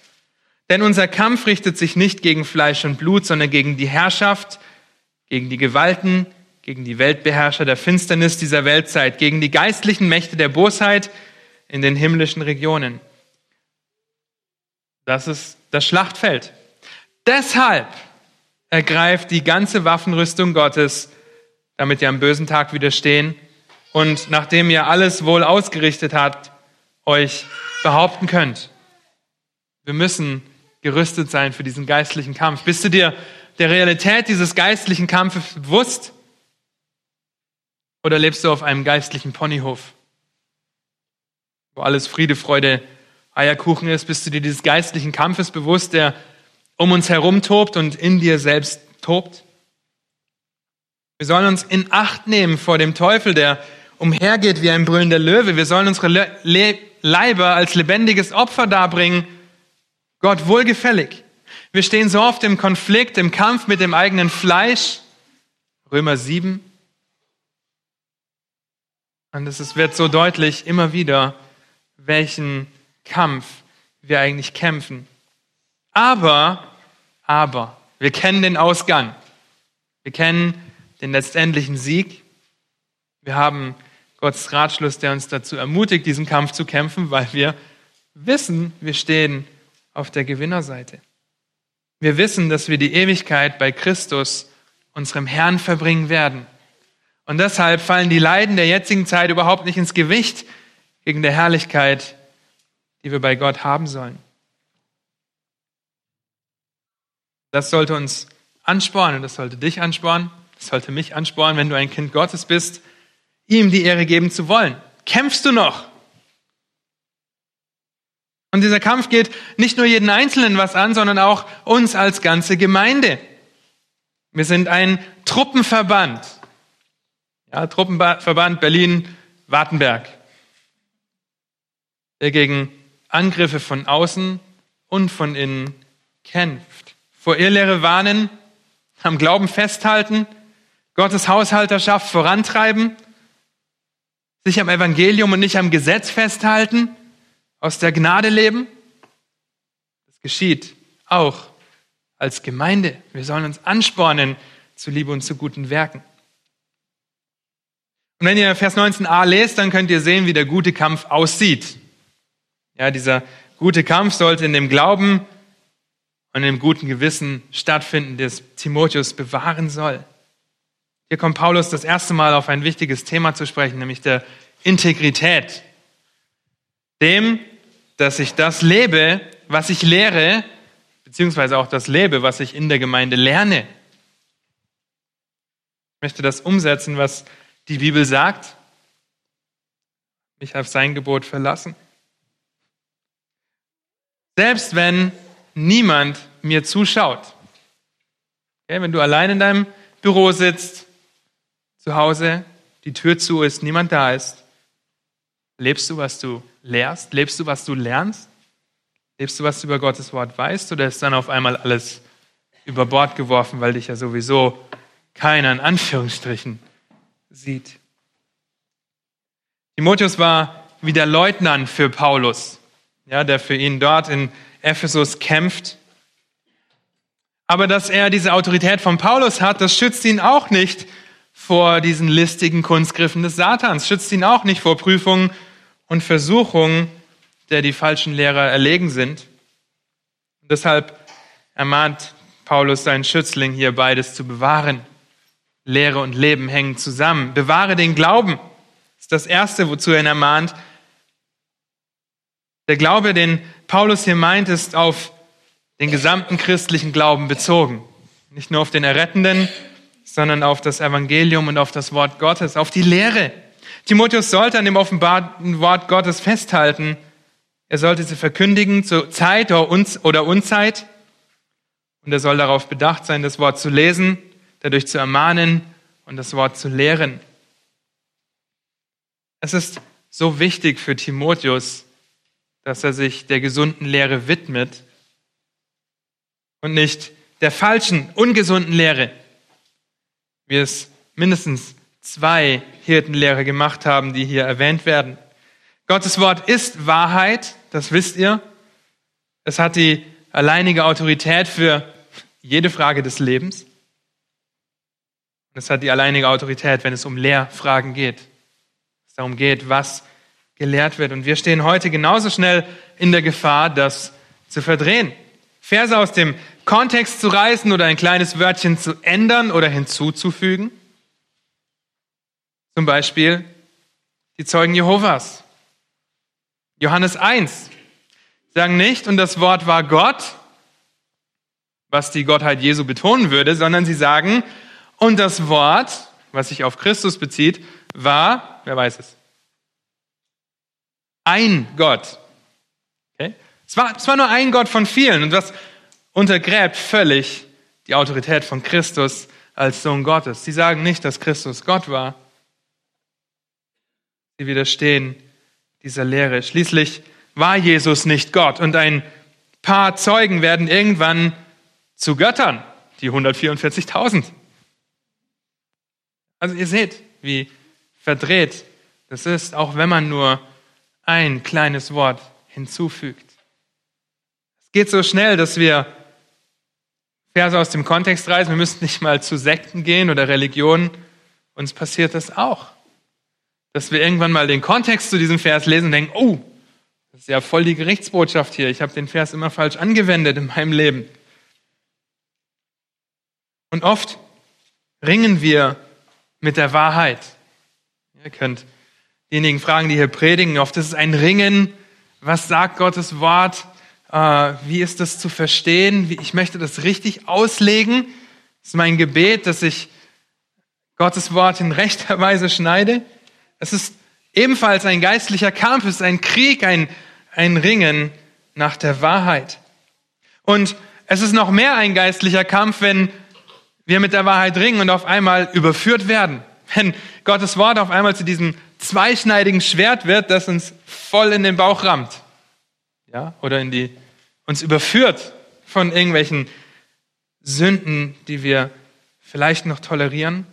S1: Denn unser Kampf richtet sich nicht gegen Fleisch und Blut, sondern gegen die Herrschaft, gegen die Gewalten, gegen die Weltbeherrscher der Finsternis dieser Weltzeit, gegen die geistlichen Mächte der Bosheit in den himmlischen Regionen. Das ist das Schlachtfeld. Deshalb ergreift die ganze Waffenrüstung Gottes, damit ihr am bösen Tag widerstehen und nachdem ihr alles wohl ausgerichtet habt, euch behaupten könnt. Wir müssen gerüstet sein für diesen geistlichen Kampf. Bist du dir der Realität dieses geistlichen Kampfes bewusst? Oder lebst du auf einem geistlichen Ponyhof, wo alles Friede, Freude, Eierkuchen ist, bist du dir dieses geistlichen Kampfes bewusst, der um uns herum tobt und in dir selbst tobt? Wir sollen uns in Acht nehmen vor dem Teufel, der umhergeht wie ein brüllender Löwe. Wir sollen unsere Le Leiber als lebendiges Opfer darbringen, Gott wohlgefällig. Wir stehen so oft im Konflikt, im Kampf mit dem eigenen Fleisch. Römer 7. Und es wird so deutlich immer wieder, welchen Kampf wir eigentlich kämpfen. Aber, aber, wir kennen den Ausgang. Wir kennen den letztendlichen Sieg. Wir haben Gottes Ratschluss, der uns dazu ermutigt, diesen Kampf zu kämpfen, weil wir wissen, wir stehen auf der Gewinnerseite. Wir wissen, dass wir die Ewigkeit bei Christus, unserem Herrn, verbringen werden. Und deshalb fallen die Leiden der jetzigen Zeit überhaupt nicht ins Gewicht gegen der Herrlichkeit, die wir bei Gott haben sollen. Das sollte uns anspornen, das sollte dich anspornen, das sollte mich anspornen, wenn du ein Kind Gottes bist, ihm die Ehre geben zu wollen. Kämpfst du noch? Und dieser Kampf geht nicht nur jeden Einzelnen was an, sondern auch uns als ganze Gemeinde. Wir sind ein Truppenverband. Ja, Truppenverband Berlin-Wartenberg, der gegen Angriffe von außen und von innen kämpft. Vor Irrlehre warnen, am Glauben festhalten, Gottes Haushalterschaft vorantreiben, sich am Evangelium und nicht am Gesetz festhalten, aus der Gnade leben. Das geschieht auch als Gemeinde. Wir sollen uns anspornen zu Liebe und zu guten Werken. Und wenn ihr Vers 19a lest, dann könnt ihr sehen, wie der gute Kampf aussieht. Ja, dieser gute Kampf sollte in dem Glauben und im guten Gewissen stattfinden, das Timotheus bewahren soll. Hier kommt Paulus das erste Mal auf ein wichtiges Thema zu sprechen, nämlich der Integrität. Dem, dass ich das lebe, was ich lehre, beziehungsweise auch das lebe, was ich in der Gemeinde lerne. Ich möchte das umsetzen, was die Bibel sagt, mich auf sein Gebot verlassen. Selbst wenn niemand mir zuschaut. Okay, wenn du allein in deinem Büro sitzt, zu Hause, die Tür zu ist, niemand da ist, lebst du, was du lehrst? Lebst du, was du lernst? Lebst du, was du über Gottes Wort weißt? Oder ist dann auf einmal alles über Bord geworfen, weil dich ja sowieso keiner in Anführungsstrichen sieht. Timotheus war wie der Leutnant für Paulus, ja, der für ihn dort in Ephesus kämpft. Aber dass er diese Autorität von Paulus hat, das schützt ihn auch nicht vor diesen listigen Kunstgriffen des Satans, schützt ihn auch nicht vor Prüfungen und Versuchungen, der die falschen Lehrer erlegen sind. Und deshalb ermahnt Paulus seinen Schützling hier beides zu bewahren. Lehre und Leben hängen zusammen. Bewahre den Glauben. Das ist das Erste, wozu er ihn ermahnt. Der Glaube, den Paulus hier meint, ist auf den gesamten christlichen Glauben bezogen. Nicht nur auf den Errettenden, sondern auf das Evangelium und auf das Wort Gottes, auf die Lehre. Timotheus sollte an dem offenbarten Wort Gottes festhalten. Er sollte sie verkündigen zur Zeit oder Unzeit. Und er soll darauf bedacht sein, das Wort zu lesen dadurch zu ermahnen und das Wort zu lehren. Es ist so wichtig für Timotheus, dass er sich der gesunden Lehre widmet und nicht der falschen, ungesunden Lehre, wie es mindestens zwei Hirtenlehre gemacht haben, die hier erwähnt werden. Gottes Wort ist Wahrheit, das wisst ihr. Es hat die alleinige Autorität für jede Frage des Lebens. Es hat die alleinige Autorität, wenn es um Lehrfragen geht. Es darum geht, was gelehrt wird. Und wir stehen heute genauso schnell in der Gefahr, das zu verdrehen. Verse aus dem Kontext zu reißen oder ein kleines Wörtchen zu ändern oder hinzuzufügen. Zum Beispiel die Zeugen Jehovas. Johannes 1 sagen nicht, und das Wort war Gott, was die Gottheit Jesu betonen würde, sondern sie sagen, und das Wort, was sich auf Christus bezieht, war, wer weiß es? Ein Gott. Okay? Es, war, es war nur ein Gott von vielen und das untergräbt völlig die Autorität von Christus als Sohn Gottes. Sie sagen nicht, dass Christus Gott war. Sie widerstehen dieser Lehre. Schließlich war Jesus nicht Gott und ein paar Zeugen werden irgendwann zu Göttern, die 144.000. Also ihr seht, wie verdreht das ist, auch wenn man nur ein kleines Wort hinzufügt. Es geht so schnell, dass wir Verse aus dem Kontext reißen. Wir müssen nicht mal zu Sekten gehen oder Religionen. Uns passiert das auch. Dass wir irgendwann mal den Kontext zu diesem Vers lesen und denken, oh, das ist ja voll die Gerichtsbotschaft hier. Ich habe den Vers immer falsch angewendet in meinem Leben. Und oft ringen wir mit der Wahrheit. Ihr könnt diejenigen fragen, die hier predigen, oft ist es ein Ringen. Was sagt Gottes Wort? Äh, wie ist das zu verstehen? Ich möchte das richtig auslegen. Das ist mein Gebet, dass ich Gottes Wort in rechter Weise schneide. Es ist ebenfalls ein geistlicher Kampf, es ist ein Krieg, ein, ein Ringen nach der Wahrheit. Und es ist noch mehr ein geistlicher Kampf, wenn wir mit der Wahrheit ringen und auf einmal überführt werden. Wenn Gottes Wort auf einmal zu diesem zweischneidigen Schwert wird, das uns voll in den Bauch rammt. Ja, oder in die, uns überführt von irgendwelchen Sünden, die wir vielleicht noch tolerieren.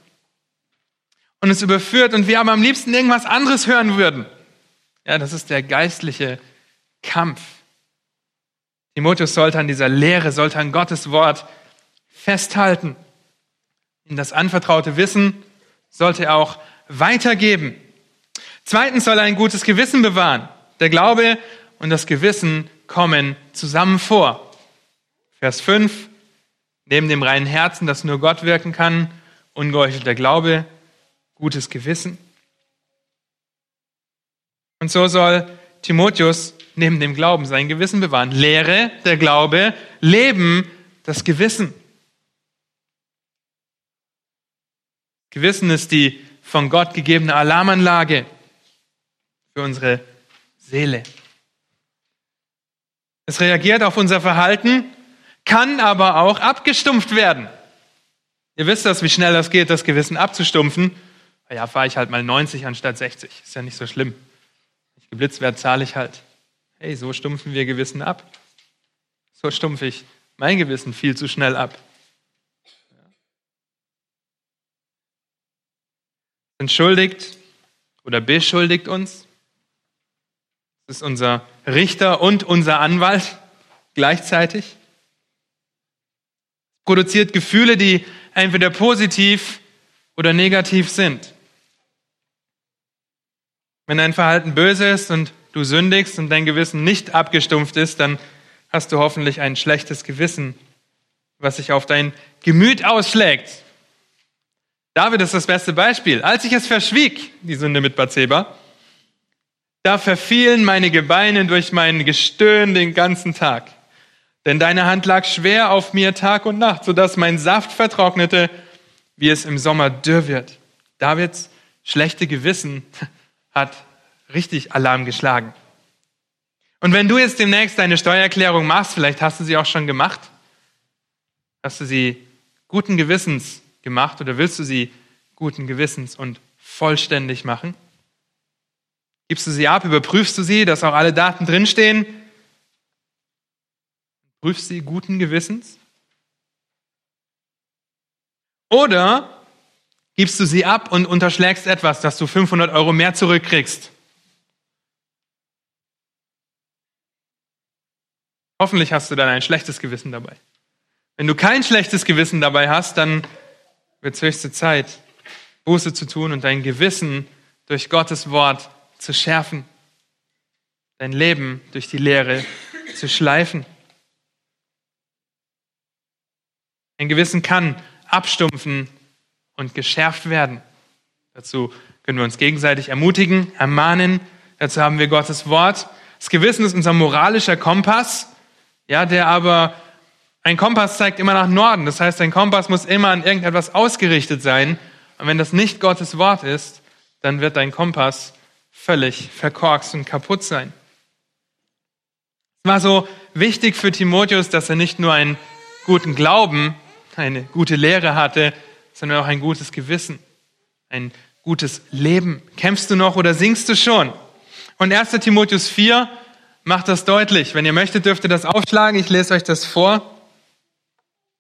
S1: Und uns überführt und wir aber am liebsten irgendwas anderes hören würden. Ja, das ist der geistliche Kampf. Timotheus sollte an dieser Lehre, sollte an Gottes Wort festhalten. In das anvertraute Wissen sollte er auch weitergeben. Zweitens soll er ein gutes Gewissen bewahren. Der Glaube und das Gewissen kommen zusammen vor. Vers 5. Neben dem reinen Herzen, das nur Gott wirken kann, ungeheuchelter Glaube, gutes Gewissen. Und so soll Timotheus neben dem Glauben sein Gewissen bewahren. Lehre, der Glaube, Leben, das Gewissen. Gewissen ist die von Gott gegebene Alarmanlage für unsere Seele. Es reagiert auf unser Verhalten, kann aber auch abgestumpft werden. Ihr wisst das, wie schnell das geht, das Gewissen abzustumpfen. Ja, fahre ich halt mal 90 anstatt 60. Ist ja nicht so schlimm. Wenn ich geblitzt werde, zahle ich halt. Hey, so stumpfen wir Gewissen ab. So stumpfe ich mein Gewissen viel zu schnell ab. entschuldigt oder beschuldigt uns. Das ist unser Richter und unser Anwalt gleichzeitig. Produziert Gefühle, die entweder positiv oder negativ sind. Wenn dein Verhalten böse ist und du sündigst und dein Gewissen nicht abgestumpft ist, dann hast du hoffentlich ein schlechtes Gewissen, was sich auf dein Gemüt ausschlägt. David ist das beste Beispiel. Als ich es verschwieg, die Sünde mit Bathseba, da verfielen meine Gebeine durch mein Gestöhn den ganzen Tag. Denn deine Hand lag schwer auf mir Tag und Nacht, sodass mein Saft vertrocknete, wie es im Sommer dürr wird. Davids schlechte Gewissen hat richtig Alarm geschlagen. Und wenn du jetzt demnächst deine Steuererklärung machst, vielleicht hast du sie auch schon gemacht, hast du sie guten Gewissens gemacht oder willst du sie guten Gewissens und vollständig machen? Gibst du sie ab, überprüfst du sie, dass auch alle Daten drinstehen? Prüfst sie guten Gewissens? Oder gibst du sie ab und unterschlägst etwas, dass du 500 Euro mehr zurückkriegst? Hoffentlich hast du dann ein schlechtes Gewissen dabei. Wenn du kein schlechtes Gewissen dabei hast, dann wird es höchste Zeit, Buße zu tun und dein Gewissen durch Gottes Wort zu schärfen, dein Leben durch die Lehre zu schleifen. Ein Gewissen kann abstumpfen und geschärft werden. Dazu können wir uns gegenseitig ermutigen, ermahnen. Dazu haben wir Gottes Wort. Das Gewissen ist unser moralischer Kompass, ja, der aber ein Kompass zeigt immer nach Norden. Das heißt, ein Kompass muss immer an irgendetwas ausgerichtet sein. Und wenn das nicht Gottes Wort ist, dann wird dein Kompass völlig verkorkst und kaputt sein. Es war so wichtig für Timotheus, dass er nicht nur einen guten Glauben, eine gute Lehre hatte, sondern auch ein gutes Gewissen, ein gutes Leben. Kämpfst du noch oder singst du schon? Und 1. Timotheus 4 macht das deutlich. Wenn ihr möchtet, dürft ihr das aufschlagen. Ich lese euch das vor.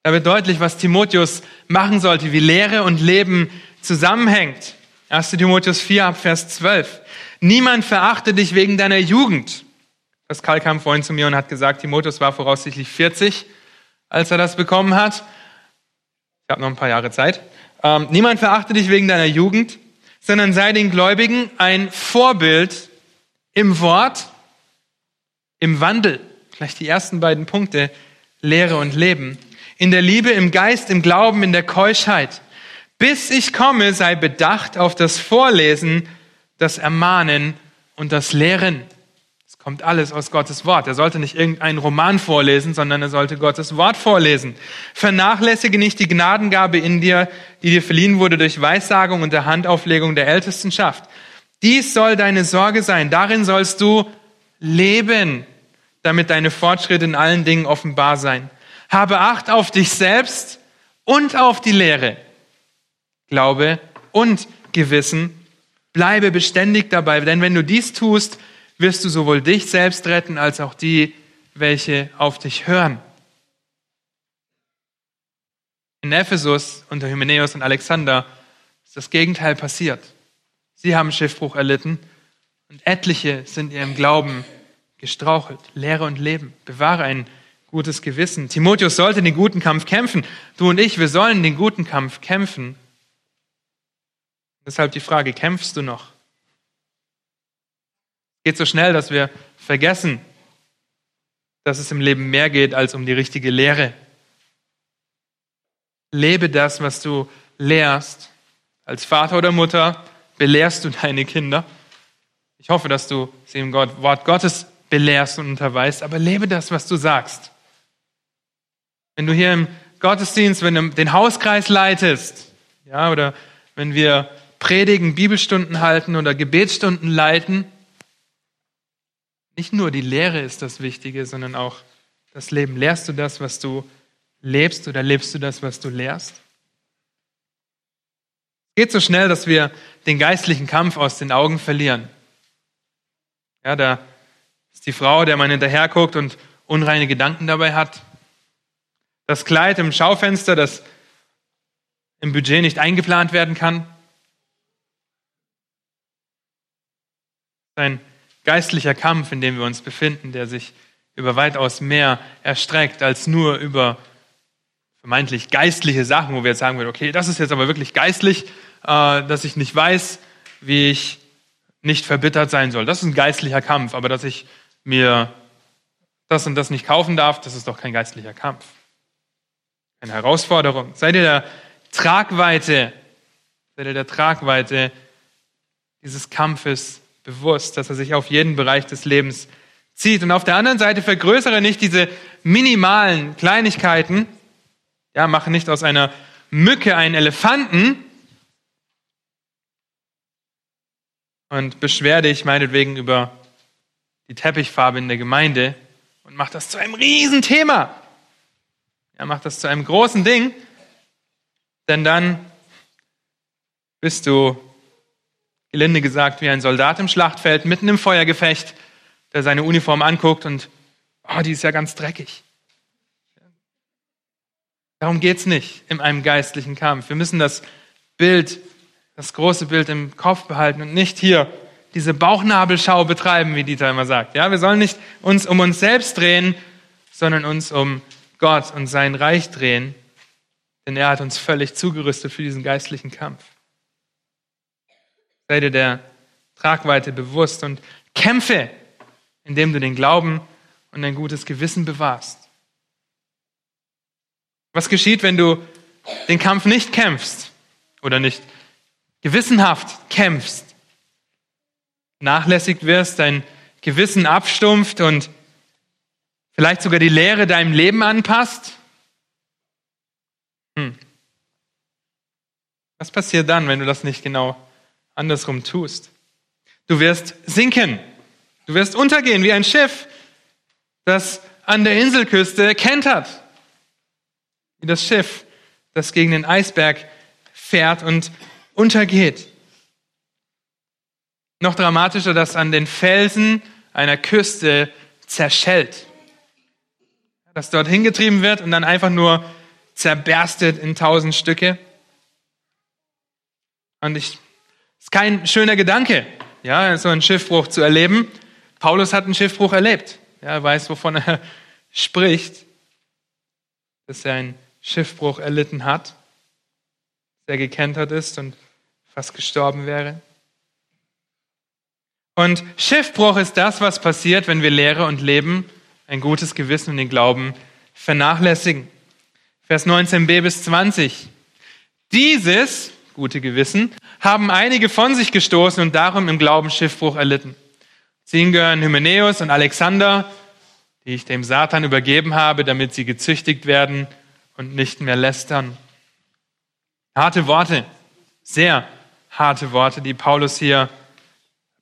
S1: Da wird deutlich, was Timotheus machen sollte, wie Lehre und Leben zusammenhängt. 1. Timotheus 4 Vers 12. Niemand verachte dich wegen deiner Jugend. Pascal kam vorhin zu mir und hat gesagt, Timotheus war voraussichtlich 40, als er das bekommen hat. Ich habe noch ein paar Jahre Zeit. Ähm, niemand verachte dich wegen deiner Jugend, sondern sei den Gläubigen ein Vorbild im Wort, im Wandel. Vielleicht die ersten beiden Punkte, Lehre und Leben. In der Liebe, im Geist, im Glauben, in der Keuschheit. Bis ich komme, sei bedacht auf das Vorlesen, das Ermahnen und das Lehren. Es kommt alles aus Gottes Wort. Er sollte nicht irgendeinen Roman vorlesen, sondern er sollte Gottes Wort vorlesen. Vernachlässige nicht die Gnadengabe in dir, die dir verliehen wurde durch Weissagung und der Handauflegung der Ältestenschaft. Dies soll deine Sorge sein. Darin sollst du leben, damit deine Fortschritte in allen Dingen offenbar sein. Habe Acht auf dich selbst und auf die Lehre. Glaube und Gewissen. Bleibe beständig dabei, denn wenn du dies tust, wirst du sowohl dich selbst retten als auch die, welche auf dich hören. In Ephesus unter Hymenäus und Alexander ist das Gegenteil passiert. Sie haben Schiffbruch erlitten und etliche sind in ihrem Glauben gestrauchelt. Lehre und Leben. Bewahre ein gutes Gewissen. Timotheus sollte den guten Kampf kämpfen. Du und ich, wir sollen den guten Kampf kämpfen. Deshalb die Frage, kämpfst du noch? Geht so schnell, dass wir vergessen, dass es im Leben mehr geht als um die richtige Lehre. Lebe das, was du lehrst. Als Vater oder Mutter belehrst du deine Kinder. Ich hoffe, dass du sie im Wort Gottes belehrst und unterweist, aber lebe das, was du sagst. Wenn du hier im Gottesdienst, wenn du den Hauskreis leitest, ja, oder wenn wir predigen, Bibelstunden halten oder Gebetsstunden leiten, nicht nur die Lehre ist das Wichtige, sondern auch das Leben. Lehrst du das, was du lebst oder lebst du das, was du lehrst? Es geht so schnell, dass wir den geistlichen Kampf aus den Augen verlieren. Ja, da ist die Frau, der man hinterher guckt und unreine Gedanken dabei hat. Das Kleid im Schaufenster, das im Budget nicht eingeplant werden kann. Ein geistlicher Kampf, in dem wir uns befinden, der sich über weitaus mehr erstreckt als nur über vermeintlich geistliche Sachen, wo wir jetzt sagen würden, okay, das ist jetzt aber wirklich geistlich, äh, dass ich nicht weiß, wie ich nicht verbittert sein soll. Das ist ein geistlicher Kampf, aber dass ich mir das und das nicht kaufen darf, das ist doch kein geistlicher Kampf. Eine Herausforderung. Seid ihr der Tragweite, seid ihr der Tragweite dieses Kampfes bewusst, dass er sich auf jeden Bereich des Lebens zieht. Und auf der anderen Seite vergrößere nicht diese minimalen Kleinigkeiten, ja, mache nicht aus einer Mücke einen Elefanten und beschwer dich meinetwegen über die Teppichfarbe in der Gemeinde und mach das zu einem Riesenthema. Ja, mach das zu einem großen Ding, denn dann bist du gelinde gesagt, wie ein Soldat im Schlachtfeld, mitten im Feuergefecht, der seine Uniform anguckt und, oh, die ist ja ganz dreckig. Darum geht es nicht in einem geistlichen Kampf. Wir müssen das Bild, das große Bild im Kopf behalten und nicht hier diese Bauchnabelschau betreiben, wie Dieter immer sagt. Ja, wir sollen nicht uns um uns selbst drehen, sondern uns um Gott und sein Reich drehen, denn er hat uns völlig zugerüstet für diesen geistlichen Kampf. Sei dir der Tragweite bewusst und kämpfe, indem du den Glauben und ein gutes Gewissen bewahrst. Was geschieht, wenn du den Kampf nicht kämpfst oder nicht gewissenhaft kämpfst? Nachlässig wirst, dein Gewissen abstumpft und vielleicht sogar die Lehre deinem Leben anpasst? Hm. Was passiert dann, wenn du das nicht genau andersrum tust. Du wirst sinken. Du wirst untergehen wie ein Schiff, das an der Inselküste kentert. Wie das Schiff, das gegen den Eisberg fährt und untergeht. Noch dramatischer, das an den Felsen einer Küste zerschellt. Das dort hingetrieben wird und dann einfach nur zerberstet in tausend Stücke. Und ich ist kein schöner Gedanke, ja, so einen Schiffbruch zu erleben. Paulus hat einen Schiffbruch erlebt. Ja, er weiß, wovon er spricht, dass er einen Schiffbruch erlitten hat. sehr gekentert ist und fast gestorben wäre. Und Schiffbruch ist das, was passiert, wenn wir Lehre und Leben, ein gutes Gewissen und den Glauben vernachlässigen. Vers 19b bis 20. Dieses gute Gewissen haben einige von sich gestoßen und darum im Glauben Schiffbruch erlitten. Zu ihnen gehören Hymenäus und Alexander, die ich dem Satan übergeben habe, damit sie gezüchtigt werden und nicht mehr lästern. Harte Worte, sehr harte Worte, die Paulus hier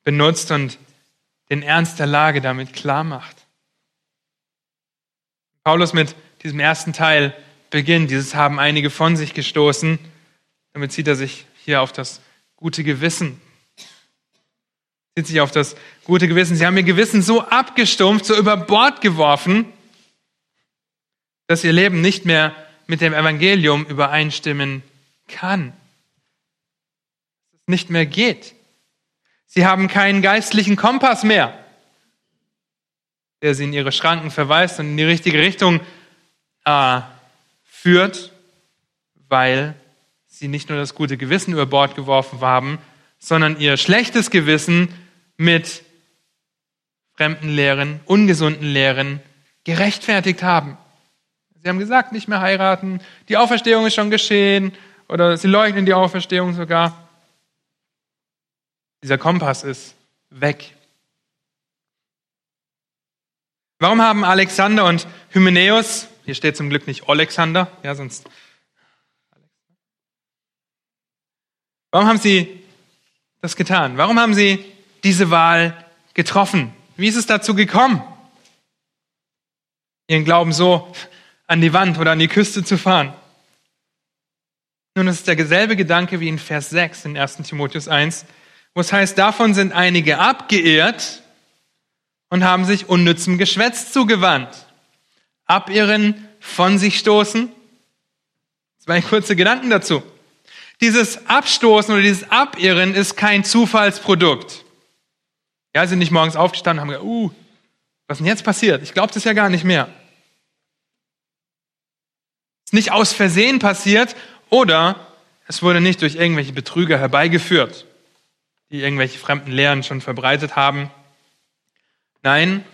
S1: benutzt und den Ernst der Lage damit klar macht. Paulus mit diesem ersten Teil beginnt. Dieses haben einige von sich gestoßen. Damit zieht er sich hier auf das gute Gewissen. Zieht sich auf das gute Gewissen. Sie haben ihr Gewissen so abgestumpft, so über Bord geworfen, dass ihr Leben nicht mehr mit dem Evangelium übereinstimmen kann. Dass es nicht mehr geht. Sie haben keinen geistlichen Kompass mehr, der sie in ihre Schranken verweist und in die richtige Richtung äh, führt, weil sie nicht nur das gute Gewissen über Bord geworfen haben, sondern ihr schlechtes Gewissen mit fremden Lehren, ungesunden Lehren gerechtfertigt haben. Sie haben gesagt, nicht mehr heiraten, die Auferstehung ist schon geschehen oder sie leugnen die Auferstehung sogar. Dieser Kompass ist weg. Warum haben Alexander und Hymenäus, hier steht zum Glück nicht Alexander, ja, sonst. Warum haben sie das getan? Warum haben sie diese Wahl getroffen? Wie ist es dazu gekommen, ihren Glauben so an die Wand oder an die Küste zu fahren? Nun, es ist derselbe Gedanke wie in Vers 6 in 1 Timotheus 1 wo es heißt, davon sind einige abgeehrt und haben sich unnützem Geschwätz zugewandt. Abirren, von sich stoßen. Zwei kurze Gedanken dazu. Dieses Abstoßen oder dieses Abirren ist kein Zufallsprodukt. Ja, sind nicht morgens aufgestanden und haben gesagt, uh, was denn jetzt passiert? Ich glaube das ja gar nicht mehr. Ist nicht aus Versehen passiert oder es wurde nicht durch irgendwelche Betrüger herbeigeführt die irgendwelche fremden Lehren schon verbreitet haben. Nein,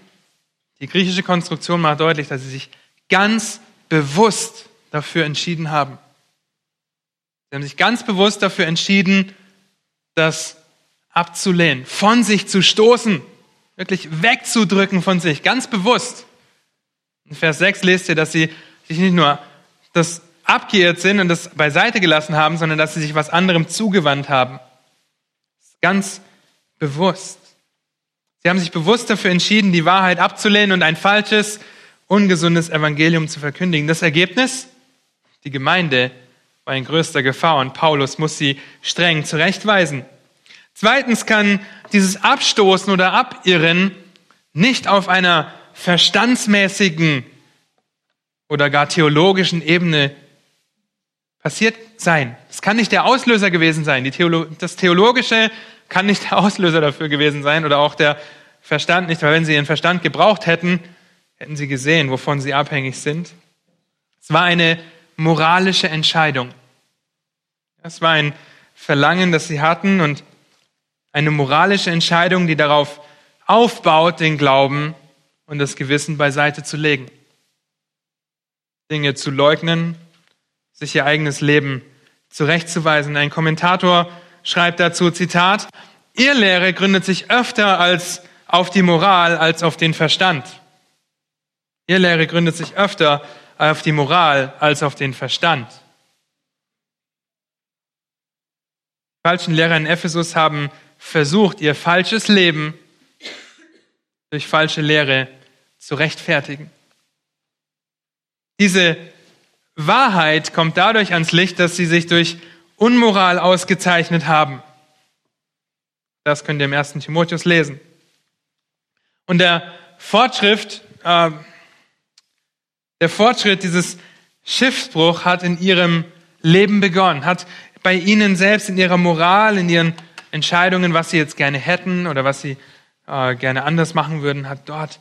S1: die griechische Konstruktion macht deutlich, dass sie sich ganz bewusst dafür entschieden haben. Sie haben sich ganz bewusst dafür entschieden, das abzulehnen, von sich zu stoßen, wirklich wegzudrücken von sich, ganz bewusst. In Vers 6 lest ihr, dass sie sich nicht nur das abgeirrt sind und das beiseite gelassen haben, sondern dass sie sich was anderem zugewandt haben. Ganz bewusst. Sie haben sich bewusst dafür entschieden, die Wahrheit abzulehnen und ein falsches, ungesundes Evangelium zu verkündigen. Das Ergebnis? Die Gemeinde war in größter Gefahr und Paulus muss sie streng zurechtweisen. Zweitens kann dieses Abstoßen oder Abirren nicht auf einer verstandsmäßigen oder gar theologischen Ebene passiert sein. Es kann nicht der Auslöser gewesen sein. Theolo das Theologische kann nicht der Auslöser dafür gewesen sein oder auch der Verstand nicht, weil wenn sie ihren Verstand gebraucht hätten, hätten sie gesehen, wovon sie abhängig sind. Es war eine moralische Entscheidung. Es war ein Verlangen, das sie hatten und eine moralische Entscheidung, die darauf aufbaut, den Glauben und das Gewissen beiseite zu legen. Dinge zu leugnen, sich ihr eigenes Leben zurechtzuweisen. Ein Kommentator schreibt dazu, Zitat, Ihr Lehre gründet sich öfter als auf die Moral als auf den Verstand. Ihr Lehre gründet sich öfter auf die Moral als auf den Verstand. Die falschen Lehrer in Ephesus haben versucht, ihr falsches Leben durch falsche Lehre zu rechtfertigen. Diese Wahrheit kommt dadurch ans Licht, dass sie sich durch Unmoral ausgezeichnet haben. Das könnt ihr im ersten Timotheus lesen. Und der Fortschritt, äh, der Fortschritt dieses Schiffsbruch hat in ihrem Leben begonnen, hat bei ihnen selbst in ihrer Moral, in ihren Entscheidungen, was sie jetzt gerne hätten oder was sie äh, gerne anders machen würden, hat dort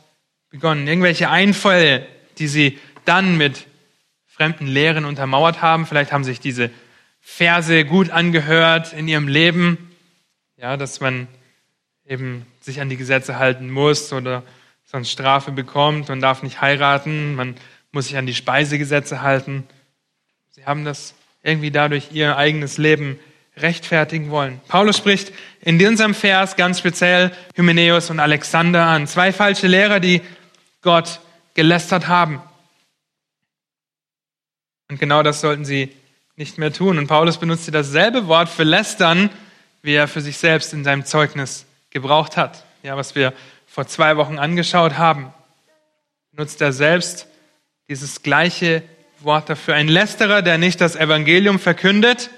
S1: begonnen. Irgendwelche Einfälle, die sie dann mit fremden Lehren untermauert haben. Vielleicht haben sich diese Verse gut angehört in ihrem Leben. Ja, dass man eben sich an die Gesetze halten muss oder sonst Strafe bekommt. Man darf nicht heiraten. Man muss sich an die Speisegesetze halten. Sie haben das irgendwie dadurch ihr eigenes Leben rechtfertigen wollen. Paulus spricht in unserem Vers ganz speziell Hymenäus und Alexander an. Zwei falsche Lehrer, die Gott gelästert haben. Und genau das sollten sie nicht mehr tun. Und Paulus benutzte dasselbe Wort für lästern, wie er für sich selbst in seinem Zeugnis gebraucht hat. Ja, was wir vor zwei Wochen angeschaut haben. Benutzt er selbst dieses gleiche Wort dafür. Ein Lästerer, der nicht das Evangelium verkündet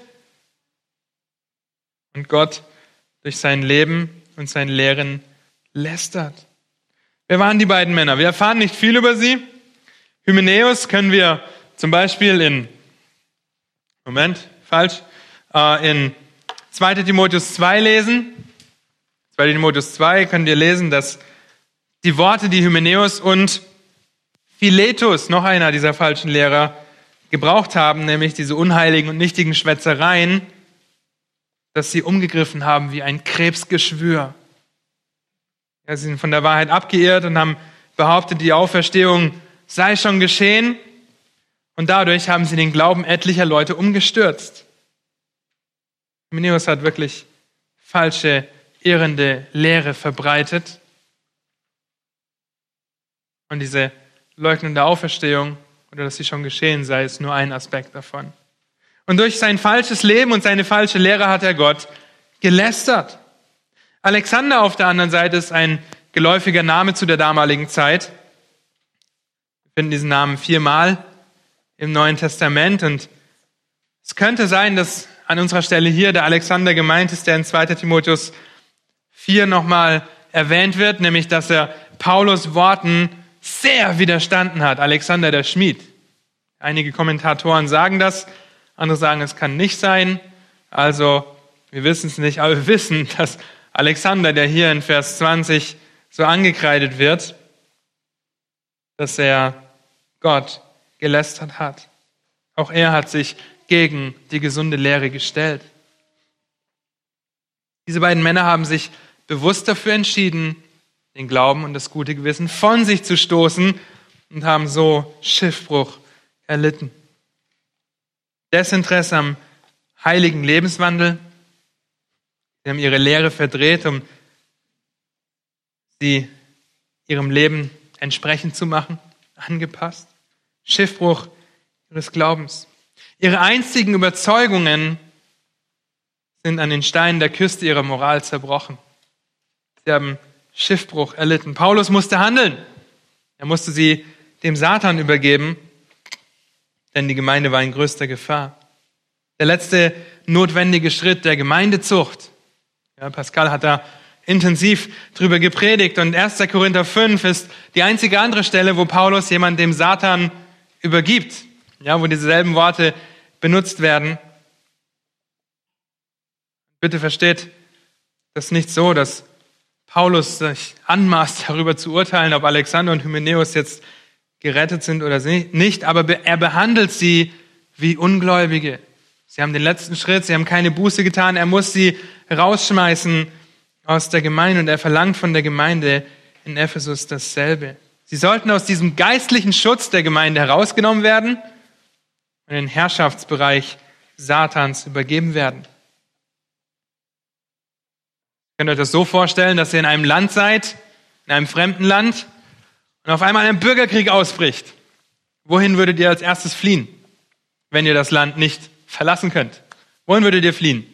S1: und Gott durch sein Leben und sein Lehren lästert. Wer waren die beiden Männer? Wir erfahren nicht viel über sie. Hymenäus können wir zum Beispiel in, Moment, falsch, äh, in 2 Timotheus 2 lesen. 2 Timotheus 2 könnt ihr lesen, dass die Worte, die Hymenäus und Philetus, noch einer dieser falschen Lehrer, gebraucht haben, nämlich diese unheiligen und nichtigen Schwätzereien, dass sie umgegriffen haben wie ein Krebsgeschwür. Ja, sie sind von der Wahrheit abgeirrt und haben behauptet, die Auferstehung sei schon geschehen. Und dadurch haben sie den Glauben etlicher Leute umgestürzt. Hymenäus hat wirklich falsche, irrende Lehre verbreitet. Und diese Leugnung der Auferstehung oder dass sie schon geschehen sei, ist nur ein Aspekt davon. Und durch sein falsches Leben und seine falsche Lehre hat er Gott gelästert. Alexander auf der anderen Seite ist ein geläufiger Name zu der damaligen Zeit. Wir finden diesen Namen viermal im Neuen Testament und es könnte sein, dass an unserer Stelle hier der Alexander gemeint ist, der in 2 Timotheus 4 nochmal erwähnt wird, nämlich dass er Paulus Worten sehr widerstanden hat. Alexander der Schmied. Einige Kommentatoren sagen das, andere sagen, es kann nicht sein. Also, wir wissen es nicht, aber wir wissen, dass Alexander, der hier in Vers 20 so angekreidet wird, dass er Gott gelästert hat. Auch er hat sich gegen die gesunde Lehre gestellt. Diese beiden Männer haben sich bewusst dafür entschieden, den Glauben und das gute Gewissen von sich zu stoßen und haben so Schiffbruch erlitten. Desinteresse am heiligen Lebenswandel Sie haben ihre Lehre verdreht, um sie ihrem Leben entsprechend zu machen, angepasst. Schiffbruch ihres Glaubens. Ihre einzigen Überzeugungen sind an den Steinen der Küste ihrer Moral zerbrochen. Sie haben Schiffbruch erlitten. Paulus musste handeln. Er musste sie dem Satan übergeben, denn die Gemeinde war in größter Gefahr. Der letzte notwendige Schritt der Gemeindezucht ja, Pascal hat da intensiv drüber gepredigt und 1. Korinther 5 ist die einzige andere Stelle, wo Paulus jemand dem Satan übergibt, ja, wo dieselben Worte benutzt werden. Bitte versteht das nicht so, dass Paulus sich anmaßt, darüber zu urteilen, ob Alexander und Hymenäus jetzt gerettet sind oder nicht, aber er behandelt sie wie Ungläubige. Sie haben den letzten Schritt, sie haben keine Buße getan, er muss sie rausschmeißen aus der Gemeinde und er verlangt von der Gemeinde in Ephesus dasselbe. Sie sollten aus diesem geistlichen Schutz der Gemeinde herausgenommen werden und in den Herrschaftsbereich Satans übergeben werden. Könnt ihr euch das so vorstellen, dass ihr in einem Land seid, in einem fremden Land, und auf einmal ein Bürgerkrieg ausbricht? Wohin würdet ihr als erstes fliehen, wenn ihr das Land nicht verlassen könnt. Wohin würdet ihr fliehen?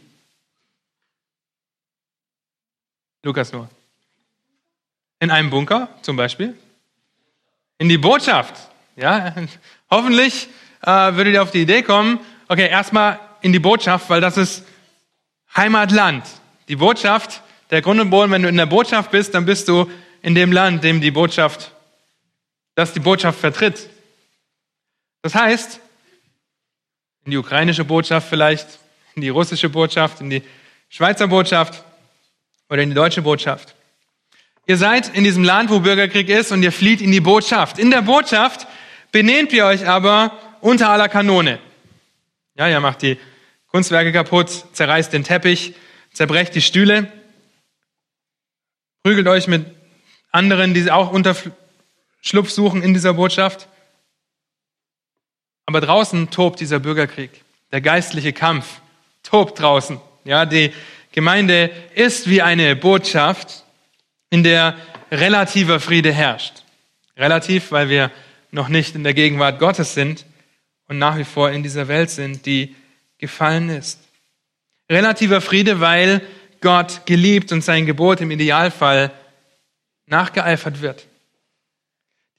S1: Lukas nur. In einem Bunker zum Beispiel. In die Botschaft. Ja, hoffentlich äh, würdet ihr auf die Idee kommen, okay, erstmal in die Botschaft, weil das ist Heimatland. Die Botschaft, der Grund und Boden, wenn du in der Botschaft bist, dann bist du in dem Land, dem die Botschaft, das die Botschaft vertritt. Das heißt, in die ukrainische Botschaft vielleicht, in die russische Botschaft, in die Schweizer Botschaft oder in die deutsche Botschaft. Ihr seid in diesem Land, wo Bürgerkrieg ist und ihr flieht in die Botschaft. In der Botschaft benehmt ihr euch aber unter aller Kanone. Ja, ihr macht die Kunstwerke kaputt, zerreißt den Teppich, zerbrecht die Stühle, prügelt euch mit anderen, die auch Unterschlupf suchen in dieser Botschaft. Aber draußen tobt dieser Bürgerkrieg, der geistliche Kampf tobt draußen. Ja, die Gemeinde ist wie eine Botschaft, in der relativer Friede herrscht. Relativ, weil wir noch nicht in der Gegenwart Gottes sind und nach wie vor in dieser Welt sind, die gefallen ist. Relativer Friede, weil Gott geliebt und sein Gebot im Idealfall nachgeeifert wird.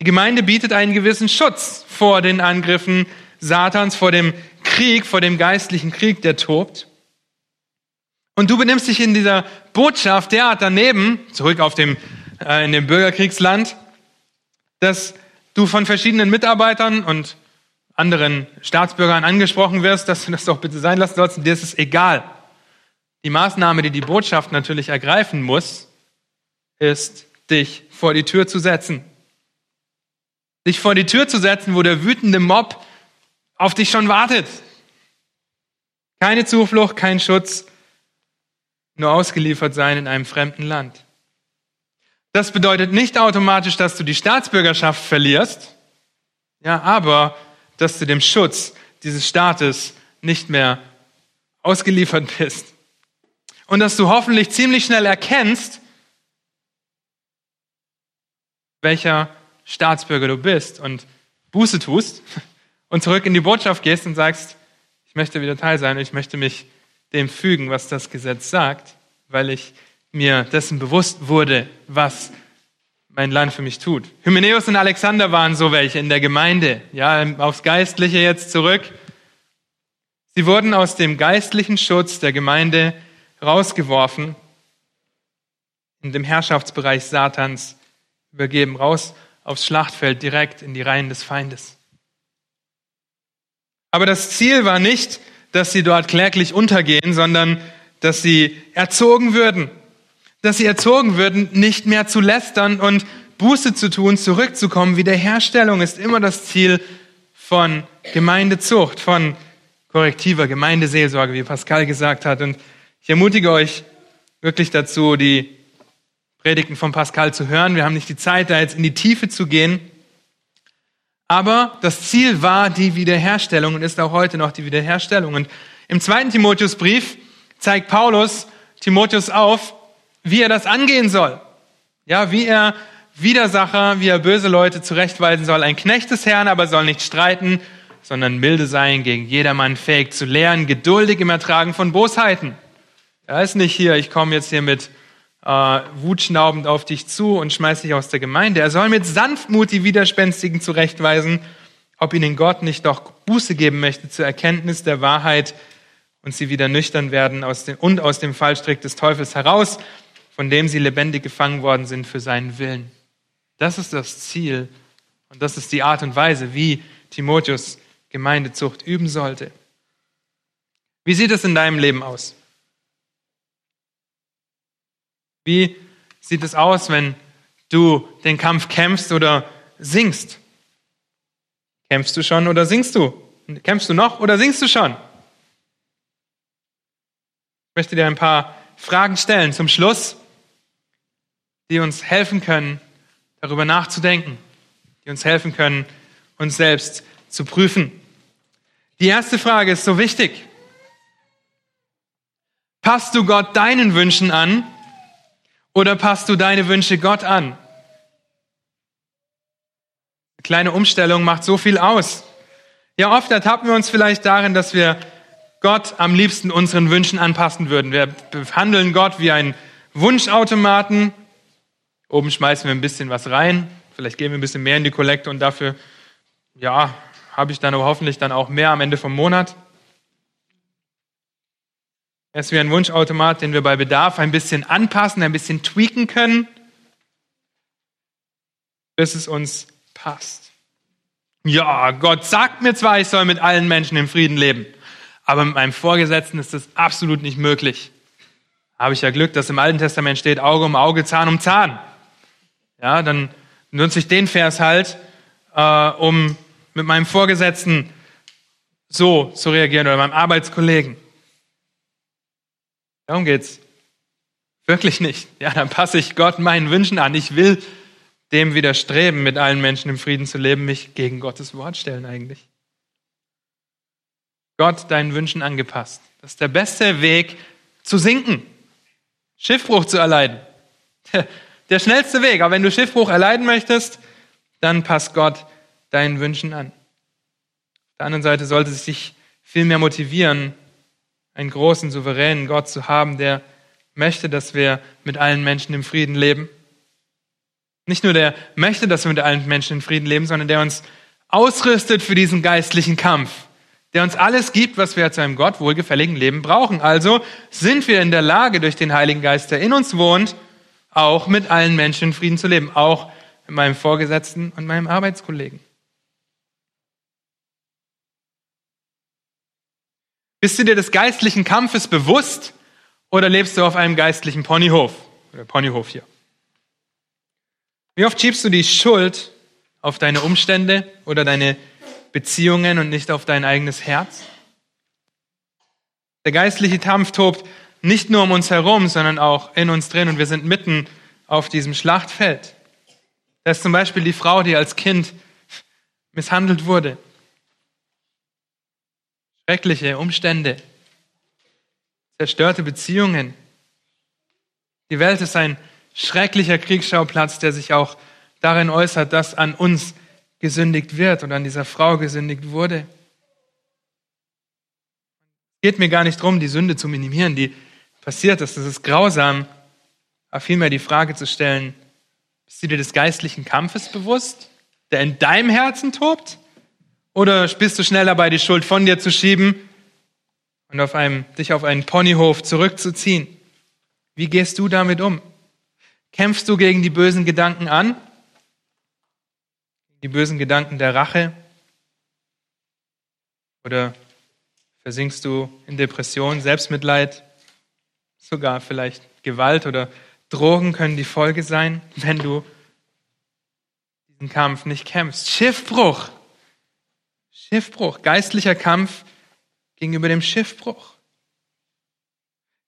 S1: Die Gemeinde bietet einen gewissen Schutz vor den Angriffen Satans, vor dem Krieg, vor dem geistlichen Krieg, der tobt. Und du benimmst dich in dieser Botschaft derart daneben, zurück auf dem, äh, in dem Bürgerkriegsland, dass du von verschiedenen Mitarbeitern und anderen Staatsbürgern angesprochen wirst, dass du das doch bitte sein lassen sollst, dir ist es egal. Die Maßnahme, die die Botschaft natürlich ergreifen muss, ist, dich vor die Tür zu setzen. Dich vor die Tür zu setzen, wo der wütende Mob auf dich schon wartet. Keine Zuflucht, kein Schutz, nur ausgeliefert sein in einem fremden Land. Das bedeutet nicht automatisch, dass du die Staatsbürgerschaft verlierst, ja, aber dass du dem Schutz dieses Staates nicht mehr ausgeliefert bist. Und dass du hoffentlich ziemlich schnell erkennst, welcher Staatsbürger du bist und Buße tust und zurück in die Botschaft gehst und sagst, ich möchte wieder Teil sein, ich möchte mich dem fügen, was das Gesetz sagt, weil ich mir dessen bewusst wurde, was mein Land für mich tut. Hymenäus und Alexander waren so welche in der Gemeinde, ja, aufs Geistliche jetzt zurück. Sie wurden aus dem geistlichen Schutz der Gemeinde rausgeworfen, in dem Herrschaftsbereich Satans übergeben, raus aufs Schlachtfeld, direkt in die Reihen des Feindes. Aber das Ziel war nicht, dass sie dort kläglich untergehen, sondern dass sie erzogen würden. Dass sie erzogen würden, nicht mehr zu lästern und Buße zu tun, zurückzukommen. Wiederherstellung ist immer das Ziel von Gemeindezucht, von korrektiver Gemeindeseelsorge, wie Pascal gesagt hat. Und ich ermutige euch wirklich dazu, die Predigten von Pascal zu hören. Wir haben nicht die Zeit, da jetzt in die Tiefe zu gehen. Aber das Ziel war die Wiederherstellung und ist auch heute noch die Wiederherstellung. Und im zweiten Timotheusbrief zeigt Paulus Timotheus auf, wie er das angehen soll. Ja, wie er Widersacher, wie er böse Leute zurechtweisen soll. Ein Knecht des Herrn aber soll nicht streiten, sondern milde sein, gegen jedermann fähig zu lehren, geduldig im Ertragen von Bosheiten. Er ist nicht hier, ich komme jetzt hier mit äh, wutschnaubend auf dich zu und schmeiß dich aus der Gemeinde. Er soll mit Sanftmut die Widerspenstigen zurechtweisen, ob ihnen Gott nicht doch Buße geben möchte zur Erkenntnis der Wahrheit und sie wieder nüchtern werden aus dem, und aus dem Fallstrick des Teufels heraus, von dem sie lebendig gefangen worden sind für seinen Willen. Das ist das Ziel und das ist die Art und Weise, wie Timotheus Gemeindezucht üben sollte. Wie sieht es in deinem Leben aus? Wie sieht es aus, wenn du den Kampf kämpfst oder singst? Kämpfst du schon oder singst du? Kämpfst du noch oder singst du schon? Ich möchte dir ein paar Fragen stellen zum Schluss, die uns helfen können, darüber nachzudenken, die uns helfen können, uns selbst zu prüfen. Die erste Frage ist so wichtig. Passt du Gott deinen Wünschen an oder passt du deine Wünsche Gott an? Eine kleine Umstellung macht so viel aus. Ja, oft ertappen wir uns vielleicht darin, dass wir Gott am liebsten unseren Wünschen anpassen würden. Wir behandeln Gott wie einen Wunschautomaten. Oben schmeißen wir ein bisschen was rein. Vielleicht geben wir ein bisschen mehr in die Kollekte und dafür, ja, habe ich dann hoffentlich dann auch mehr am Ende vom Monat. Er ist wie ein Wunschautomat, den wir bei Bedarf ein bisschen anpassen, ein bisschen tweaken können, bis es uns passt. Ja, Gott sagt mir zwar, ich soll mit allen Menschen im Frieden leben, aber mit meinem Vorgesetzten ist das absolut nicht möglich. Habe ich ja Glück, dass im Alten Testament steht Auge um Auge, Zahn um Zahn. Ja, dann nutze ich den Vers halt, äh, um mit meinem Vorgesetzten so zu reagieren oder meinem Arbeitskollegen. Darum geht's. Wirklich nicht. Ja, dann passe ich Gott meinen Wünschen an. Ich will dem widerstreben, mit allen Menschen im Frieden zu leben, mich gegen Gottes Wort stellen eigentlich. Gott deinen Wünschen angepasst. Das ist der beste Weg zu sinken, Schiffbruch zu erleiden. Der schnellste Weg. Aber wenn du Schiffbruch erleiden möchtest, dann passt Gott deinen Wünschen an. Auf der anderen Seite sollte es dich viel mehr motivieren, einen großen, souveränen Gott zu haben, der möchte, dass wir mit allen Menschen im Frieden leben. Nicht nur der möchte, dass wir mit allen Menschen in Frieden leben, sondern der uns ausrüstet für diesen geistlichen Kampf, der uns alles gibt, was wir zu einem Gott wohlgefälligen Leben brauchen. Also sind wir in der Lage, durch den Heiligen Geist, der in uns wohnt, auch mit allen Menschen in Frieden zu leben, auch mit meinem Vorgesetzten und meinem Arbeitskollegen. Bist du dir des geistlichen Kampfes bewusst oder lebst du auf einem geistlichen Ponyhof? Oder Ponyhof hier. Wie oft schiebst du die Schuld auf deine Umstände oder deine Beziehungen und nicht auf dein eigenes Herz? Der geistliche Kampf tobt nicht nur um uns herum, sondern auch in uns drin und wir sind mitten auf diesem Schlachtfeld. Da ist zum Beispiel die Frau, die als Kind misshandelt wurde. Schreckliche Umstände, zerstörte Beziehungen. Die Welt ist ein schrecklicher Kriegsschauplatz, der sich auch darin äußert, dass an uns gesündigt wird und an dieser Frau gesündigt wurde. Es geht mir gar nicht darum, die Sünde zu minimieren, die passiert ist. Das ist grausam. Aber vielmehr die Frage zu stellen, bist du dir des geistlichen Kampfes bewusst, der in deinem Herzen tobt? Oder bist du schneller dabei, die Schuld von dir zu schieben und auf einem, dich auf einen Ponyhof zurückzuziehen. Wie gehst du damit um? Kämpfst du gegen die bösen Gedanken an? Die bösen Gedanken der Rache? Oder versinkst du in Depression, Selbstmitleid, sogar vielleicht Gewalt oder Drogen können die Folge sein, wenn du diesen Kampf nicht kämpfst. Schiffbruch. Schiffbruch, geistlicher Kampf gegenüber dem Schiffbruch.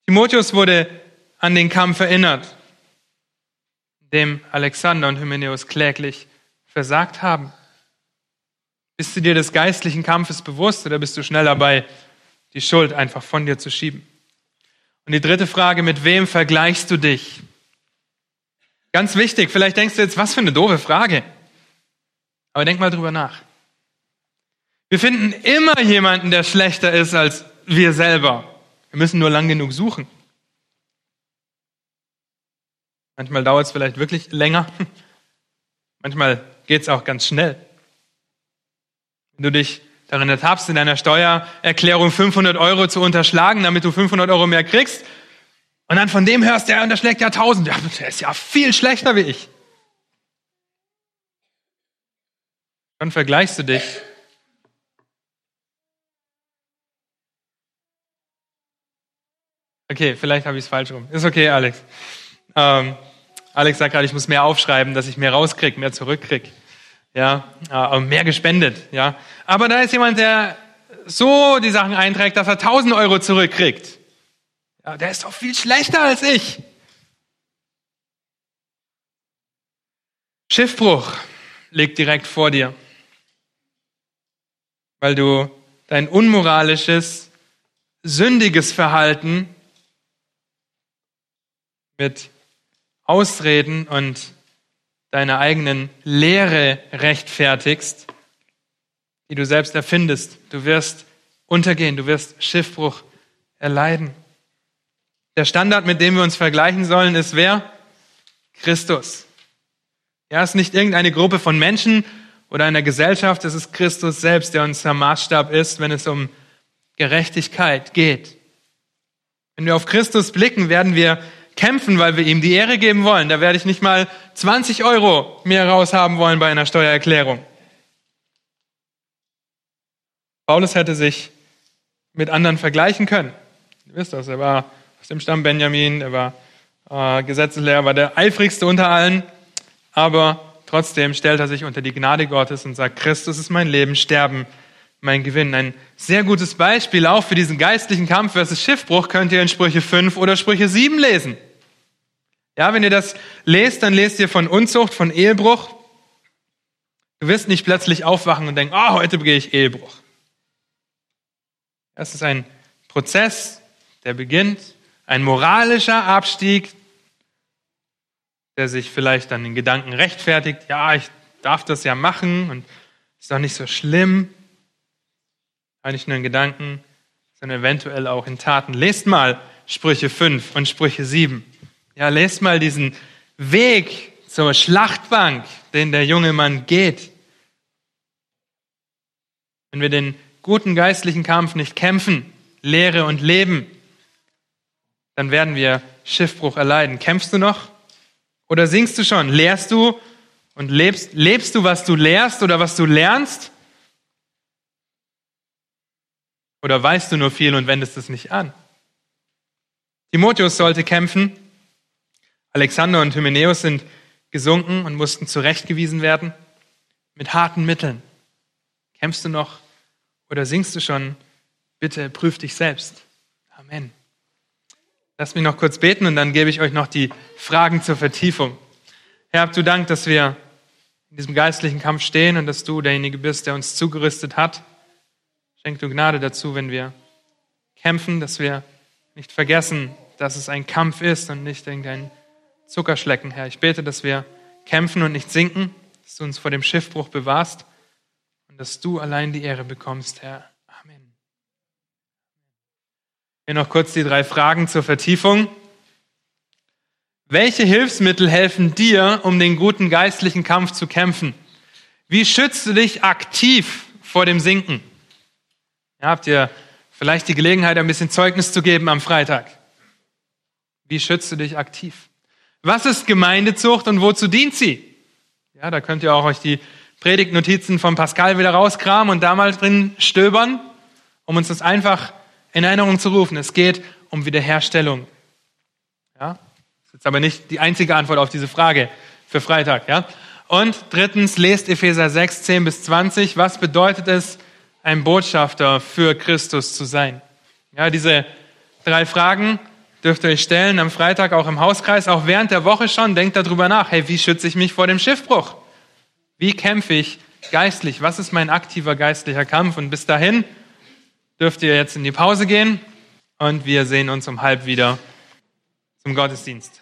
S1: Timotheus wurde an den Kampf erinnert, dem Alexander und Hymenäus kläglich versagt haben. Bist du dir des geistlichen Kampfes bewusst oder bist du schnell dabei, die Schuld einfach von dir zu schieben? Und die dritte Frage, mit wem vergleichst du dich? Ganz wichtig, vielleicht denkst du jetzt, was für eine doofe Frage. Aber denk mal drüber nach. Wir finden immer jemanden, der schlechter ist als wir selber. Wir müssen nur lang genug suchen. Manchmal dauert es vielleicht wirklich länger. Manchmal geht es auch ganz schnell. Wenn du dich darin ertappst, in deiner Steuererklärung 500 Euro zu unterschlagen, damit du 500 Euro mehr kriegst, und dann von dem hörst, der unterschlägt ja 1000, ja, der ist ja viel schlechter wie ich. Dann vergleichst du dich Okay, vielleicht habe ich es falsch rum. Ist okay, Alex. Ähm, Alex sagt gerade, ich muss mehr aufschreiben, dass ich mehr rauskriege, mehr zurückkriege. Ja, äh, mehr gespendet. Ja, aber da ist jemand, der so die Sachen einträgt, dass er 1000 Euro zurückkriegt. Ja, der ist doch viel schlechter als ich. Schiffbruch liegt direkt vor dir, weil du dein unmoralisches, sündiges Verhalten mit Ausreden und deiner eigenen Lehre rechtfertigst, die du selbst erfindest. Du wirst untergehen, du wirst Schiffbruch erleiden. Der Standard, mit dem wir uns vergleichen sollen, ist wer? Christus. Es ist nicht irgendeine Gruppe von Menschen oder einer Gesellschaft, es ist Christus selbst, der unser Maßstab ist, wenn es um Gerechtigkeit geht. Wenn wir auf Christus blicken, werden wir kämpfen, weil wir ihm die Ehre geben wollen. Da werde ich nicht mal 20 Euro mehr raushaben wollen bei einer Steuererklärung. Paulus hätte sich mit anderen vergleichen können. Ihr wisst das, er war aus dem Stamm Benjamin, er war äh, Gesetzeslehrer, war der eifrigste unter allen, aber trotzdem stellt er sich unter die Gnade Gottes und sagt, Christus ist mein Leben, Sterben mein Gewinn. Ein sehr gutes Beispiel auch für diesen geistlichen Kampf versus Schiffbruch könnt ihr in Sprüche 5 oder Sprüche 7 lesen. Ja, wenn ihr das lest, dann lest ihr von Unzucht, von Ehebruch. Du wirst nicht plötzlich aufwachen und denken, oh, heute begehe ich Ehebruch. Das ist ein Prozess, der beginnt, ein moralischer Abstieg, der sich vielleicht dann in Gedanken rechtfertigt, ja, ich darf das ja machen und ist doch nicht so schlimm. Nicht nur in Gedanken, sondern eventuell auch in Taten. Lest mal Sprüche 5 und Sprüche 7. Ja, lest mal diesen Weg zur Schlachtbank, den der junge Mann geht. Wenn wir den guten geistlichen Kampf nicht kämpfen, Lehre und Leben, dann werden wir Schiffbruch erleiden. Kämpfst du noch? Oder singst du schon? Lehrst du und lebst, lebst du, was du lehrst oder was du lernst? Oder weißt du nur viel und wendest es nicht an? Timotheus sollte kämpfen. Alexander und Hymenäus sind gesunken und mussten zurechtgewiesen werden mit harten Mitteln. Kämpfst du noch oder singst du schon? Bitte prüf dich selbst. Amen. Lass mich noch kurz beten und dann gebe ich euch noch die Fragen zur Vertiefung. Herr, habt du Dank, dass wir in diesem geistlichen Kampf stehen und dass du derjenige bist, der uns zugerüstet hat. Schenk du Gnade dazu, wenn wir kämpfen, dass wir nicht vergessen, dass es ein Kampf ist und nicht irgendein Zuckerschlecken, Herr. Ich bete, dass wir kämpfen und nicht sinken, dass du uns vor dem Schiffbruch bewahrst und dass du allein die Ehre bekommst, Herr. Amen. Hier noch kurz die drei Fragen zur Vertiefung. Welche Hilfsmittel helfen dir, um den guten geistlichen Kampf zu kämpfen? Wie schützt du dich aktiv vor dem Sinken? Ja, habt ihr vielleicht die Gelegenheit, ein bisschen Zeugnis zu geben am Freitag? Wie schützt du dich aktiv? Was ist Gemeindezucht und wozu dient sie? Ja, da könnt ihr auch euch die Predigtnotizen von Pascal wieder rauskramen und da mal drin stöbern, um uns das einfach in Erinnerung zu rufen. Es geht um Wiederherstellung. Ja, das ist aber nicht die einzige Antwort auf diese Frage für Freitag. Ja? Und drittens, lest Epheser 6, 10 bis 20. Was bedeutet es, ein Botschafter für Christus zu sein? Ja, diese drei Fragen dürft ihr euch stellen am Freitag auch im Hauskreis, auch während der Woche schon. Denkt darüber nach. Hey, wie schütze ich mich vor dem Schiffbruch? Wie kämpfe ich geistlich? Was ist mein aktiver geistlicher Kampf? Und bis dahin dürft ihr jetzt in die Pause gehen und wir sehen uns um halb wieder zum Gottesdienst.